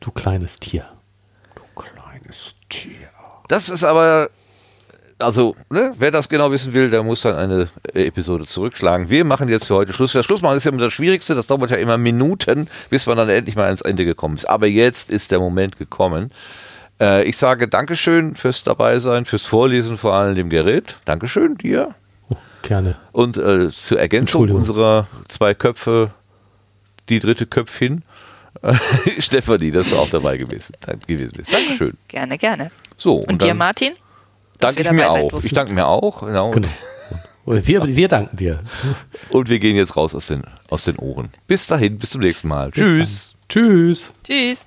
Du kleines Tier. Du kleines Tier. Das ist aber, also, ne, wer das genau wissen will, der muss dann eine Episode zurückschlagen. Wir machen jetzt für heute Schluss. Das Schluss machen ist ja immer das Schwierigste. Das dauert ja immer Minuten, bis man dann endlich mal ans Ende gekommen ist. Aber jetzt ist der Moment gekommen. Äh, ich sage Dankeschön fürs Dabeisein, fürs Vorlesen vor allem dem Gerät. Dankeschön dir. Oh, gerne. Und äh, zur Ergänzung unserer zwei Köpfe, die dritte Köpfin. Stefanie, dass du auch dabei gewesen, gewesen bist. Dankeschön. Gerne, gerne. So, und, und dir, Martin? Danke ich mir auch. Ich danke mir auch. Genau. genau. Und wir, wir danken dir. Und wir gehen jetzt raus aus den, aus den Ohren. Bis dahin, bis zum nächsten Mal. Bis Tschüss. Dann. Tschüss. Tschüss.